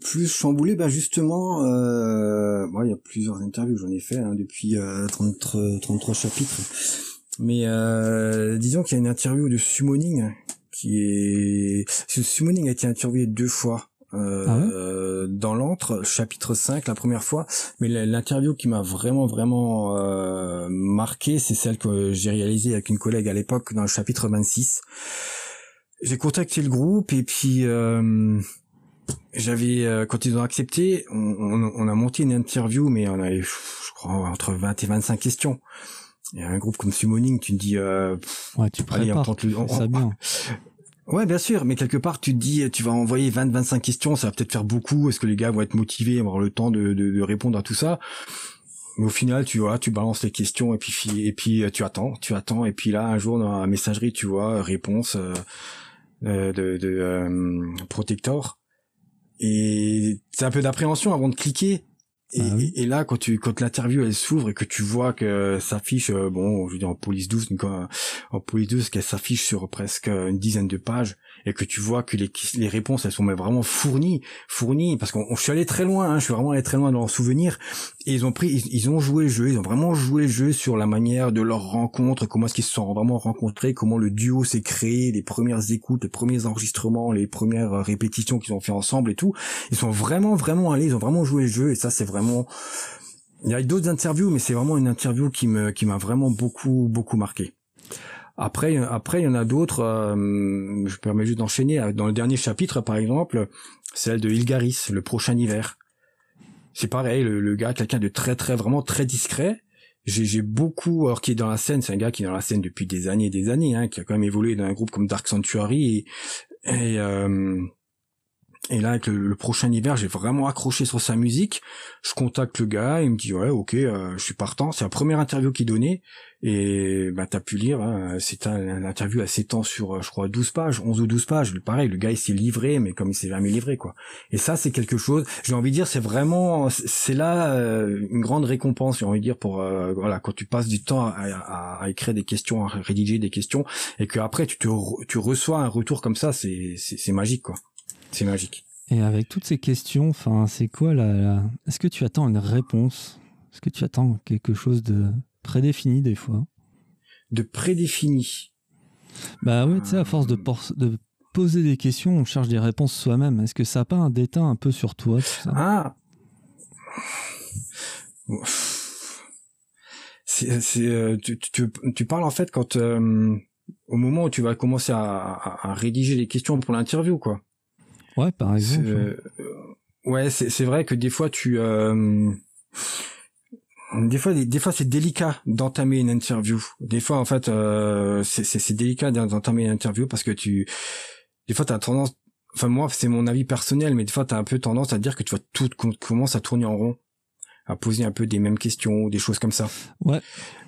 Plus chamboulé, bah justement, euh, bon, il y a plusieurs interviews, j'en ai fait hein, depuis euh, 33, 33 chapitres. Mais euh, disons qu'il y a une interview de Summoning qui est... Ce Summoning a été interviewé deux fois. Euh, ah ouais? dans l'antre, chapitre 5, la première fois. Mais l'interview qui m'a vraiment, vraiment euh, marqué, c'est celle que j'ai réalisée avec une collègue à l'époque dans le chapitre 26. J'ai contacté le groupe et puis... Euh, j'avais euh, quand ils ont accepté, on, on, on, a monté une interview, mais on avait, je crois, entre 20 et 25 questions. Il y a un groupe comme Summoning, tu te dis, euh, ouais, tu prépares, allez, on, ça bien. Ouais, bien sûr, mais quelque part, tu te dis, tu vas envoyer 20, 25 questions, ça va peut-être faire beaucoup. Est-ce que les gars vont être motivés, avoir le temps de, de, de répondre à tout ça? Mais au final, tu vois, tu balances les questions et puis et puis tu attends, tu attends et puis là un jour dans la messagerie, tu vois, réponse euh, de, de euh, Protector et c'est un peu d'appréhension avant de cliquer. Et, ah oui. et, là, quand tu, quand l'interview elle s'ouvre et que tu vois que s'affiche, euh, bon, je veux dire en police 12, en police 12, qu'elle s'affiche sur presque une dizaine de pages, et que tu vois que les, les réponses elles sont vraiment fournies, fournies, parce qu'on je suis allé très loin, hein, je suis vraiment allé très loin dans leurs souvenirs, et ils ont pris, ils, ils, ont joué le jeu, ils ont vraiment joué le jeu sur la manière de leur rencontre, comment est-ce qu'ils se sont vraiment rencontrés, comment le duo s'est créé, les premières écoutes, les premiers enregistrements, les premières répétitions qu'ils ont fait ensemble et tout, ils sont vraiment vraiment allés, ils ont vraiment joué le jeu, et ça c'est vraiment il y a d'autres interviews, mais c'est vraiment une interview qui me qui m'a vraiment beaucoup beaucoup marqué. Après, après, il y en a d'autres. Euh, je permets juste d'enchaîner. Dans le dernier chapitre, par exemple, celle de Ilgaris, le prochain hiver. C'est pareil, le, le gars, quelqu'un de très, très, vraiment très discret. J'ai beaucoup, alors qui est dans la scène, c'est un gars qui est dans la scène depuis des années et des années, hein, qui a quand même évolué dans un groupe comme Dark Sanctuary et, euh, et là, avec le, prochain hiver, j'ai vraiment accroché sur sa musique. Je contacte le gars, il me dit ouais, ok, euh, je suis partant. C'est la première interview qu'il donnait, et bah t'as pu lire. Hein, c'est un, interview à s'étend sur, euh, je crois, 12 pages, 11 ou 12 pages. Pareil, le gars il s'est livré, mais comme il s'est jamais livré, quoi. Et ça, c'est quelque chose. J'ai envie de dire, c'est vraiment, c'est là euh, une grande récompense. J'ai envie de dire pour, voilà, quand tu passes du temps à, à, à, écrire des questions, à rédiger des questions, et que après tu te, tu reçois un retour comme ça, c'est, c'est magique, quoi. C'est magique. Et avec toutes ces questions, enfin, c'est quoi la, la... Est-ce que tu attends une réponse? Est-ce que tu attends quelque chose de prédéfini des fois? De prédéfini. Bah oui, tu sais, à force de, de, poser des questions, on cherche des réponses soi-même. Est-ce que ça n'a pas un déteint un peu sur toi ça? Ah! C'est, euh, tu, tu, tu, parles en fait quand euh, au moment où tu vas commencer à, à, à rédiger les questions pour l'interview, quoi. Ouais, par exemple. Euh, ouais, c'est vrai que des fois tu euh, des fois des, fois c'est délicat d'entamer une interview. Des fois en fait euh, c'est délicat d'entamer une interview parce que tu des fois tu as tendance enfin moi c'est mon avis personnel mais des fois tu as un peu tendance à dire que tu vois tout commence à tourner en rond à poser un peu des mêmes questions ou des choses comme ça. Ouais.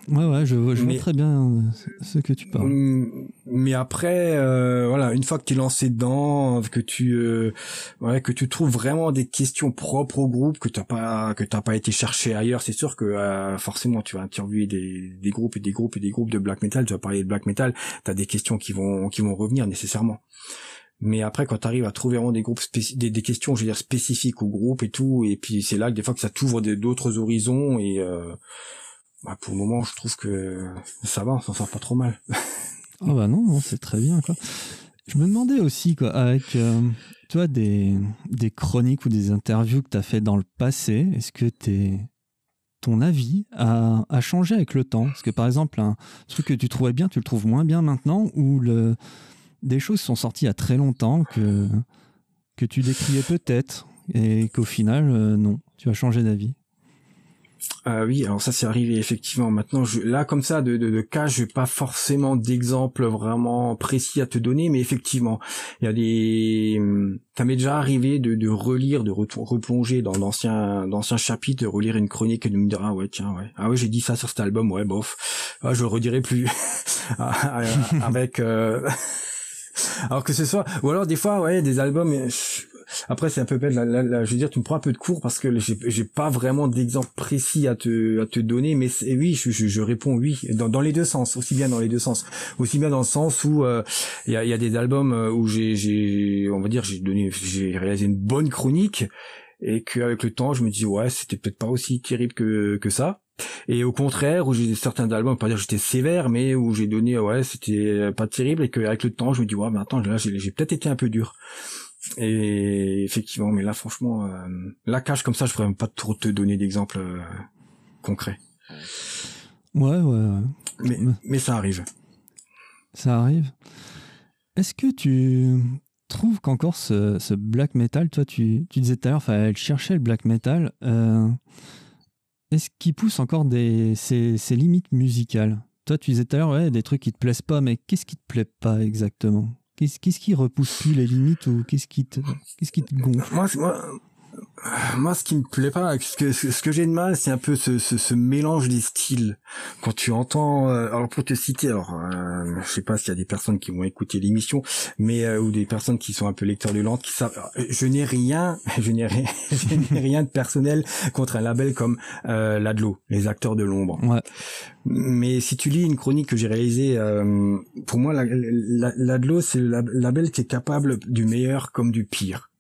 Ouais, ouais, je, je vois très bien euh, ce que tu parles. Mm, mais après, euh, voilà, une fois que tu es lancé dedans, que tu, euh, ouais, que tu trouves vraiment des questions propres au groupe, que t'as pas, que t'as pas été chercher ailleurs, c'est sûr que euh, forcément tu vas interviewer des, des groupes et des groupes et des groupes de black metal. Tu vas parler de black metal, t'as des questions qui vont, qui vont revenir nécessairement. Mais après, quand tu arrives à trouver vraiment des groupes des, des, questions, je veux dire spécifiques au groupe et tout, et puis c'est là que des fois que ça t'ouvre d'autres horizons et euh, bah, pour le moment, je trouve que ça va, on s'en sort pas trop mal. Ah bah non, non c'est très bien quoi. Je me demandais aussi quoi, avec euh, tu vois des, des chroniques ou des interviews que tu as fait dans le passé, est-ce que t'es ton avis a, a, changé avec le temps? Parce que par exemple, un truc que tu trouvais bien, tu le trouves moins bien maintenant, ou le des choses sont sorties il y a très longtemps que, que tu décriais peut-être et qu'au final, non, tu as changé d'avis euh, oui, alors ça c'est arrivé effectivement. Maintenant, je, là comme ça de, de, de cas, je n'ai pas forcément d'exemple vraiment précis à te donner, mais effectivement, il y a des. Ça m'est déjà arrivé de, de relire, de replonger dans d'anciens d'anciens chapitres, de relire une chronique et de me dire ah ouais tiens ouais ah ouais j'ai dit ça sur cet album ouais bof, ah, je le redirai plus ah, ah, avec. Euh... alors que ce soit ou alors des fois ouais des albums après, c'est un peu bête. je veux dire, tu me prends un peu de cours parce que j'ai pas vraiment d'exemple précis à te, à te donner. Mais oui, je, réponds oui dans, les deux sens, aussi bien dans les deux sens, aussi bien dans le sens où euh, il y, a, y, a, des albums euh, où j'ai, on va dire, j'ai donné, j'ai réalisé une bonne chronique et qu'avec le temps, je me dis ouais, c'était peut-être pas aussi terrible que que ça. Et au contraire, où j'ai certains albums, pas dire que j'étais sévère, mais où j'ai donné ouais, c'était pas terrible et qu'avec le temps, je me dis ouais, mais attends, là, j'ai peut-être été un peu dur. Et effectivement, mais là, franchement, euh, la cache comme ça, je pourrais même pas trop te donner d'exemples euh, concrets. Ouais, ouais, ouais. Mais, ça arrive. Ça arrive. Est-ce que tu trouves qu'encore ce, black metal, toi, tu, tu disais tout à l'heure, elle cherchait le black metal. Euh, est-ce qu'il pousse encore des, ses, limites musicales? Toi, tu disais tout à l'heure, ouais, des trucs qui te plaisent pas, mais qu'est-ce qui te plaît pas exactement? Qu'est-ce qui repousse plus les limites ou qu'est-ce qui te, qui te gonfle? Moi, moi, ce qui me plaît pas, ce que, ce que j'ai de mal, c'est un peu ce, ce, ce, mélange des styles. Quand tu entends, euh, alors pour te citer, alors euh, je sais pas s'il y a des personnes qui vont écouter l'émission, mais euh, ou des personnes qui sont un peu lecteurs de langue, qui savent. Je n'ai rien, je n'ai rien, je n'ai rien de personnel contre un label comme euh, l'Adlo, les acteurs de l'ombre. Ouais. Mais si tu lis une chronique que j'ai réalisée, euh, pour moi, l'Adlo, c'est le label qui est capable du meilleur comme du pire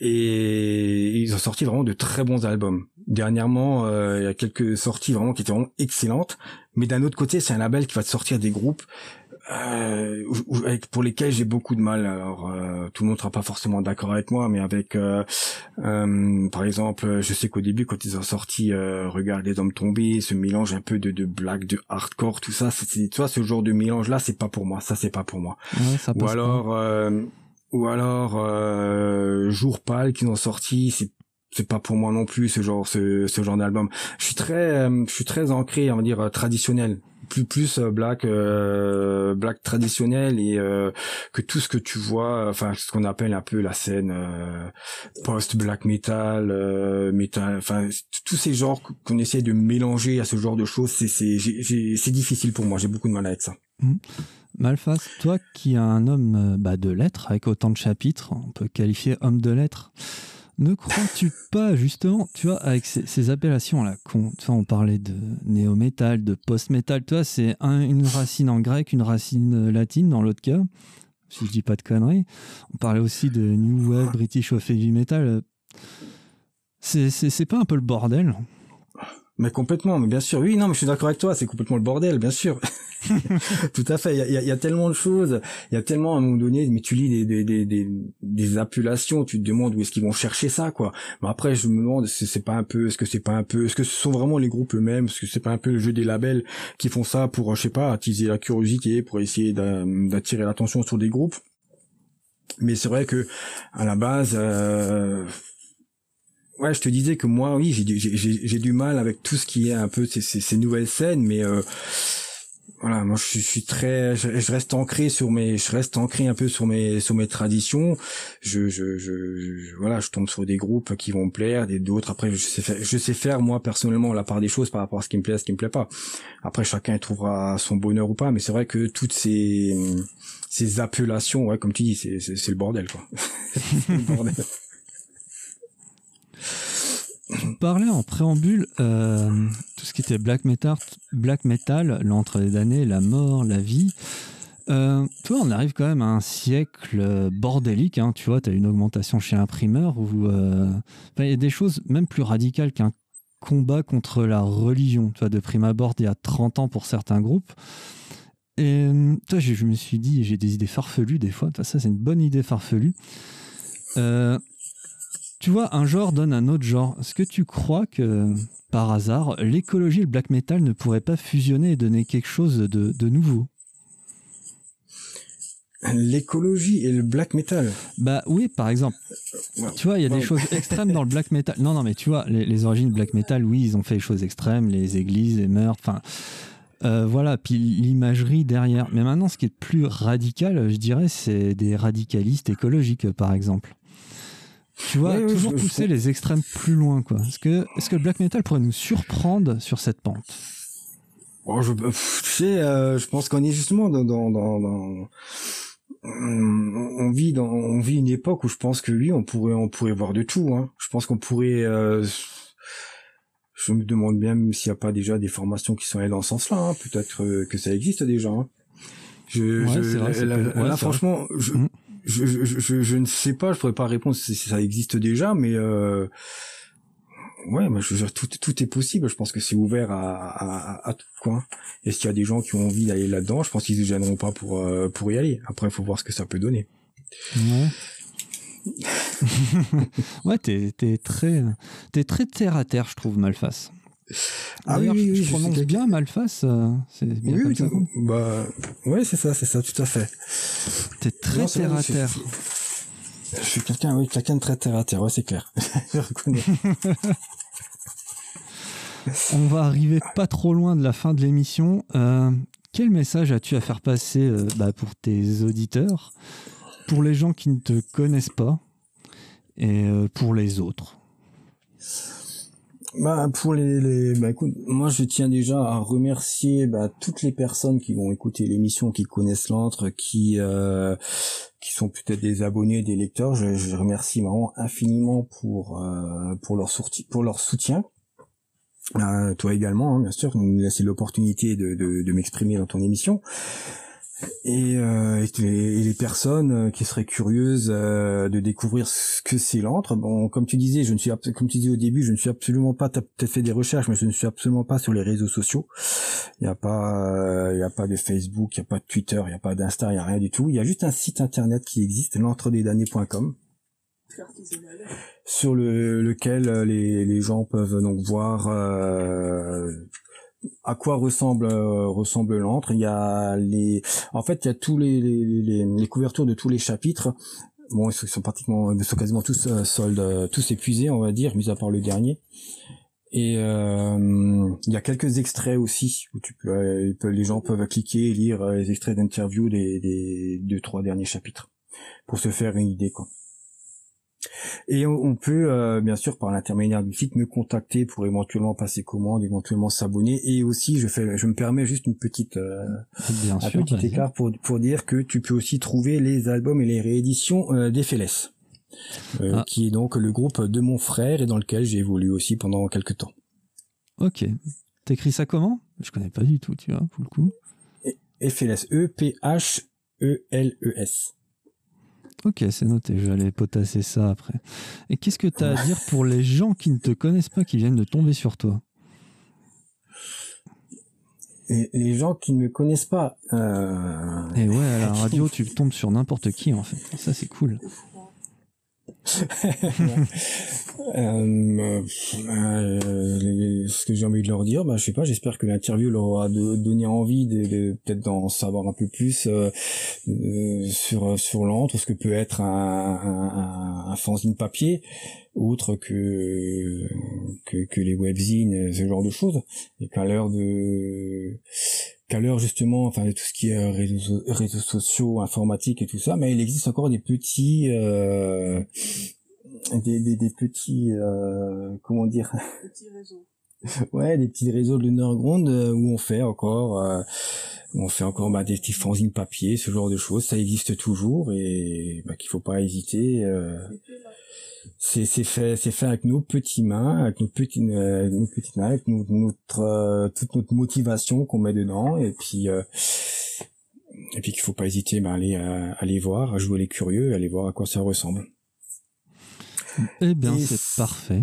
et ils ont sorti vraiment de très bons albums. Dernièrement, euh, il y a quelques sorties vraiment qui étaient vraiment excellentes, mais d'un autre côté, c'est un label qui va te sortir des groupes euh, pour lesquels j'ai beaucoup de mal. Alors, euh, tout le monde sera pas forcément d'accord avec moi, mais avec, euh, euh, par exemple, je sais qu'au début, quand ils ont sorti "Regarde les hommes tombés", ce mélange un peu de, de black, de hardcore, tout ça, c'est, tu vois, ce genre de mélange là, c'est pas pour moi. Ça, c'est pas pour moi. Ouais, Ou alors ou alors euh, Jour pâle qui ont sorti c'est c'est pas pour moi non plus ce genre ce, ce genre d'album. Je suis très euh, je suis très ancré on va dire traditionnel. Plus plus euh, black euh, black traditionnel et que tout ce que tu vois enfin ce qu'on appelle un peu la scène post black metal metal enfin tous ces genres qu'on essaie de mélanger à ce genre de choses c'est c'est c'est difficile pour moi. J'ai beaucoup de mal avec ça. Mmh. Malfas, toi qui es un homme euh, bah, de lettres, avec autant de chapitres, on peut qualifier homme de lettres, ne crois-tu pas, justement, tu vois, avec ces, appellations là, on parlait de néo-métal, de post-métal, toi, c'est une racine en grec, une racine latine dans l'autre cas, si je dis pas de conneries. On parlait aussi de New Wave, British of Heavy Metal. C'est pas un peu le bordel? Mais complètement, mais bien sûr. Oui, non, mais je suis d'accord avec toi, c'est complètement le bordel, bien sûr. Tout à fait. Il y a, y a, tellement de choses. Il y a tellement à un moment donné, mais tu lis des, des, des, des, appelations, tu te demandes où est-ce qu'ils vont chercher ça, quoi. Mais après, je me demande, c'est pas un peu, est-ce que c'est pas un peu, est-ce que ce sont vraiment les groupes eux-mêmes, est-ce que c'est pas un peu le jeu des labels qui font ça pour, je sais pas, attiser la curiosité, pour essayer d'attirer l'attention sur des groupes? Mais c'est vrai que à la base. Euh, ouais, je te disais que moi, oui, j'ai du mal avec tout ce qui est un peu ces, ces, nouvelles scènes, mais euh, voilà, moi je, suis très, je, reste ancré sur mes, je reste ancré un peu sur mes, sur mes traditions. Je, je, je, voilà, je tombe sur des groupes qui vont me plaire, des d'autres. Après, je sais faire, je sais faire moi personnellement la part des choses par rapport à ce qui me plaît, à ce qui me plaît pas. Après, chacun trouvera son bonheur ou pas, mais c'est vrai que toutes ces, ces appellations, ouais, comme tu dis, c'est, c'est, le bordel, quoi. le bordel. Tu parlais en préambule euh, tout ce qui était black metal, black metal, l'entre les années, la mort, la vie. Euh, toi, on arrive quand même à un siècle bordélique. Hein, tu vois, tu as une augmentation chez l'imprimeur où euh, il y a des choses même plus radicales qu'un combat contre la religion. Tu vois, de prime abord, il y a 30 ans pour certains groupes. Et toi, je, me suis dit, j'ai des idées farfelues des fois. ça, c'est une bonne idée farfelue. Euh, tu vois, un genre donne un autre genre. Est-ce que tu crois que, par hasard, l'écologie et le black metal ne pourraient pas fusionner et donner quelque chose de, nouveau? L'écologie et le black metal. Bah oui, par exemple. Tu vois, il y a des choses extrêmes dans le black metal. Non, non, mais tu vois, les, les origines black metal, oui, ils ont fait des choses extrêmes, les églises, les meurtres, enfin. Euh, voilà, puis l'imagerie derrière. Mais maintenant, ce qui est plus radical, je dirais, c'est des radicalistes écologiques, par exemple. Tu vois, Oui, oui, toujours je- je pousser comprends. les extrêmes plus loin, quoi. Est-ce que, est-ce que le black metal pourrait nous surprendre sur cette pente? Bon, je, pff, tu sais, euh, je pense qu'on est justement dans, dans, dans, dans- on vit dans, on vit une époque où je pense que lui, on pourrait, on pourrait voir de tout. Hein. Je pense qu'on pourrait. euh, je me demande bien même s'il n'y a pas déjà des formations qui sont allées dans ce sens-là. hein. Peut-être euh, que ça existe déjà. hein. Je, Ouais, je- vrai, là, là, ouais, là, franchement, je, Mhm. Je, je, je, je ne sais pas. Je pourrais pas répondre si si ça existe déjà, mais. Euh, Ouais, moi, je veux dire, tout, tout est possible. Je pense que c'est ouvert à, à, à- tout, quoi. Est-ce qu'il y a des gens qui ont envie d'aller là-dedans? Je pense qu'ils ne se gêneront pas pour, euh, pour y aller. Après, il faut voir ce que ça peut donner. Ouais. ouais, t'es, t'es très, t'es très terre à terre, je trouve, Malface. Ah oui, oui, oui, je prononce bien Malface. euh, c'est bien Oui, comme oui, ça. bah, ouais, c'est ça, c'est ça, tout à fait. T'es très Non, terre à terre. Je suis quelqu'un, oui, quelqu'un de très terre à terre, ouais, c'est clair. je reconnais. On va arriver pas trop loin de la fin de l'émission. Euh, quel message as-tu à faire passer euh, bah, pour tes auditeurs, pour les gens qui ne te connaissent pas et euh, pour les autres? Bah pour les, les bah écoute, moi je tiens déjà à remercier bah, toutes les personnes qui vont écouter l'émission, qui connaissent l'antre, qui euh, qui sont peut-être des abonnés, des lecteurs. Je, je remercie vraiment infiniment pour euh, pour leur sortie, pour leur soutien. Euh, toi également, hein, bien sûr, nous laisser l'opportunité de, de, de m'exprimer dans ton émission. Et, euh, et les, et les personnes euh, qui seraient curieuses euh, de découvrir ce que c'est l'antre, bon, comme tu disais, je ne suis, comme tu disais au début, je ne suis absolument pas, t'as peut-être fait des recherches, mais je ne suis absolument pas sur les réseaux sociaux. Il n'y a pas, euh, il y a pas de Facebook, il n'y a pas de Twitter, il n'y a pas d'Insta, il n'y a rien du tout. Il y a juste un site internet qui existe, l'entredesdamnés.com sur le, lequel euh, les, les gens peuvent donc voir euh, à quoi ressemble euh, ressemble l'antre. Il y a les, en fait, il y a tous les, les, les, les couvertures de tous les chapitres. Bon, ils sont, pratiquement, ils sont quasiment tous euh, soldes, euh, tous épuisés, on va dire, mis à part le dernier. Et euh, il y a quelques extraits aussi où tu peux, euh, les gens peuvent cliquer et lire les extraits d'interview des, des deux trois derniers chapitres pour se faire une idée quoi. Et on, peut, euh, bien sûr, par l'intermédiaire du site, me contacter pour éventuellement passer commande, éventuellement s'abonner. Et aussi, je fais, je me permets juste une petite, euh, Bien un sûr. petit écart pour, pour dire que tu peux aussi trouver les albums et les rééditions euh, d'Epheles, euh, Ah. qui est donc le groupe de mon frère et dans lequel j'ai évolué aussi pendant quelques temps. Ok. T'écris ça comment? Je connais pas du tout, tu vois, pour le coup. Epheles, E E-P-H-E-L-E-S. Ok, c'est noté, je vais aller potasser ça après. Et qu'est-ce que tu as à dire pour les gens qui ne te connaissent pas, qui viennent de tomber sur toi? Et les gens qui ne me connaissent pas, euh, Et ouais, à la radio, tu tombes sur n'importe qui, en fait. Ça, c'est cool. Euh, ce que j'ai envie de leur dire, bah, je sais pas, j'espère que l'interview leur aura de- donné envie de, de- peut-être d'en savoir un peu plus euh, euh, sur sur l'antre, ce que peut être un, un, un, un fanzine papier, autre que, que que les webzines, ce genre de choses, et qu'à l'heure de qu'à l'heure justement, enfin tout ce qui est euh, réseaux, réseaux sociaux, informatique et tout ça, mais il existe encore des petits euh, des, des, des petits euh, comment dire? Petit réseau. Ouais des petits réseaux de l'underground euh, où on fait encore euh, où on fait encore bah, des petits fanzines papier ce genre de choses. Ça existe toujours et bah, qu'il faut pas hésiter euh, c'est fait c'est fait avec nos petites mains avec nos petites euh, nos petites mains avec nos- notre euh, toute notre motivation qu'on met dedans. Et puis euh, et puis qu'il faut pas hésiter bah, à aller à aller voir à jouer les curieux à aller voir à quoi ça ressemble. Eh bien, c'est parfait.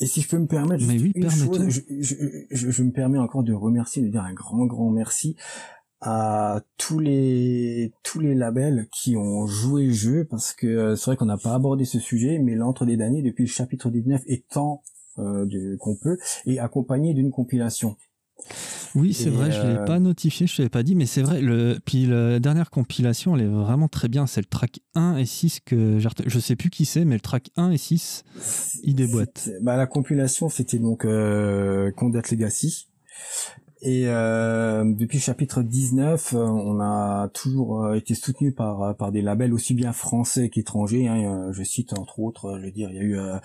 Et si je peux me permettre, Mais juste oui, une chose, je, je, je, je me permets encore de remercier, de dire un grand, grand merci à tous les tous les labels qui ont joué le jeu, parce que euh, c'est vrai qu'on n'a pas abordé ce sujet, mais l'entre des damnés, depuis le chapitre 19, est tant euh, de- qu'on peut, et accompagné d'une compilation. Oui, c'est vrai, je ne l'ai euh, pas notifié, je ne l'avais pas dit, mais c'est vrai. Le... Puis la dernière compilation, elle est vraiment très bien. C'est le track 1 et 6 que j'ai Je sais plus qui c'est, mais le track 1 et 6, il déboîte. Bah, la compilation, c'était donc euh, Condat Legacy. Et euh, depuis le chapitre 19, euh, on a toujours euh, été soutenu par par des labels aussi bien français qu'étrangers. hein. Euh, je cite entre autres, euh, je veux dire, il y a eu euh,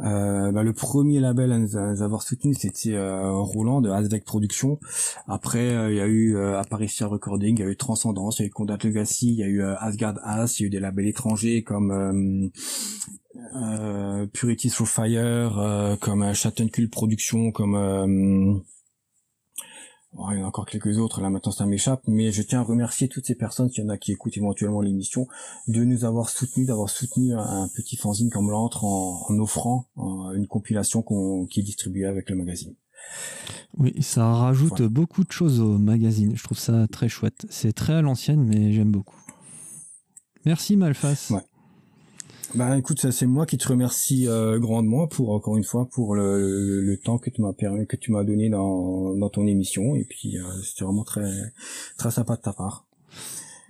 euh, bah, le premier label à nous, avoir soutenu, c'était euh, Roland de Azvec Productions. Après, euh, il y a eu euh, Apparition Recording, il y a eu Transcendance, il y a eu Condat Legacy, il y a eu euh, Asgard As, il y a eu des labels étrangers comme euh, euh, Purity Through Fire, euh, comme euh, Chattenkul Productions, comme il y en a encore quelques autres, là maintenant ça m'échappe, mais je tiens à remercier toutes ces personnes, s'il y en a qui écoutent éventuellement l'émission, de nous avoir soutenus, d'avoir soutenu un, petit fanzine comme l'antre en, en offrant une compilation qu'on, qui est distribuée avec le magazine. Oui, ça rajoute beaucoup de choses au magazine. Je trouve ça très chouette. C'est très à l'ancienne, mais j'aime beaucoup. Merci Malfas. Ouais. Bah écoute, ça, c'est moi qui te remercie euh, grandement pour encore une fois pour le, le, le temps que tu m'as permis, que tu m'as donné dans, dans ton émission et puis euh, c'était vraiment très très sympa de ta part.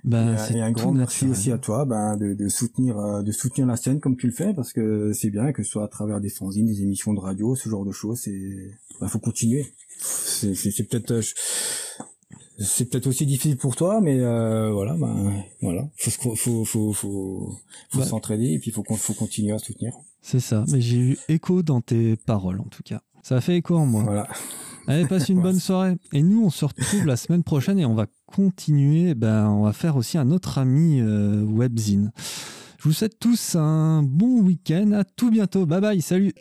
Bah, Et, c'est et un grand merci naturel. aussi à toi ben, de, de soutenir euh, de soutenir la scène comme tu le fais parce que c'est bien que ce soit à travers des fanzines, des émissions de radio, ce genre de choses. C'est ben, faut continuer. C'est peut-être euh, je- c'est peut-être aussi difficile pour toi, mais euh, voilà, ben voilà, faut faut faut faut faut, faut Bah. s'entraider et puis faut faut continuer à soutenir. C'est ça. Mais j'ai eu écho dans tes paroles, en tout cas. Ça a fait écho en moi. Voilà. Allez, passe une bonne soirée. Et nous, on se retrouve la semaine prochaine et on va continuer. Ben, on va faire aussi un autre ami euh, webzine. Je vous souhaite tous un bon week-end. À tout bientôt. Bye bye. Salut.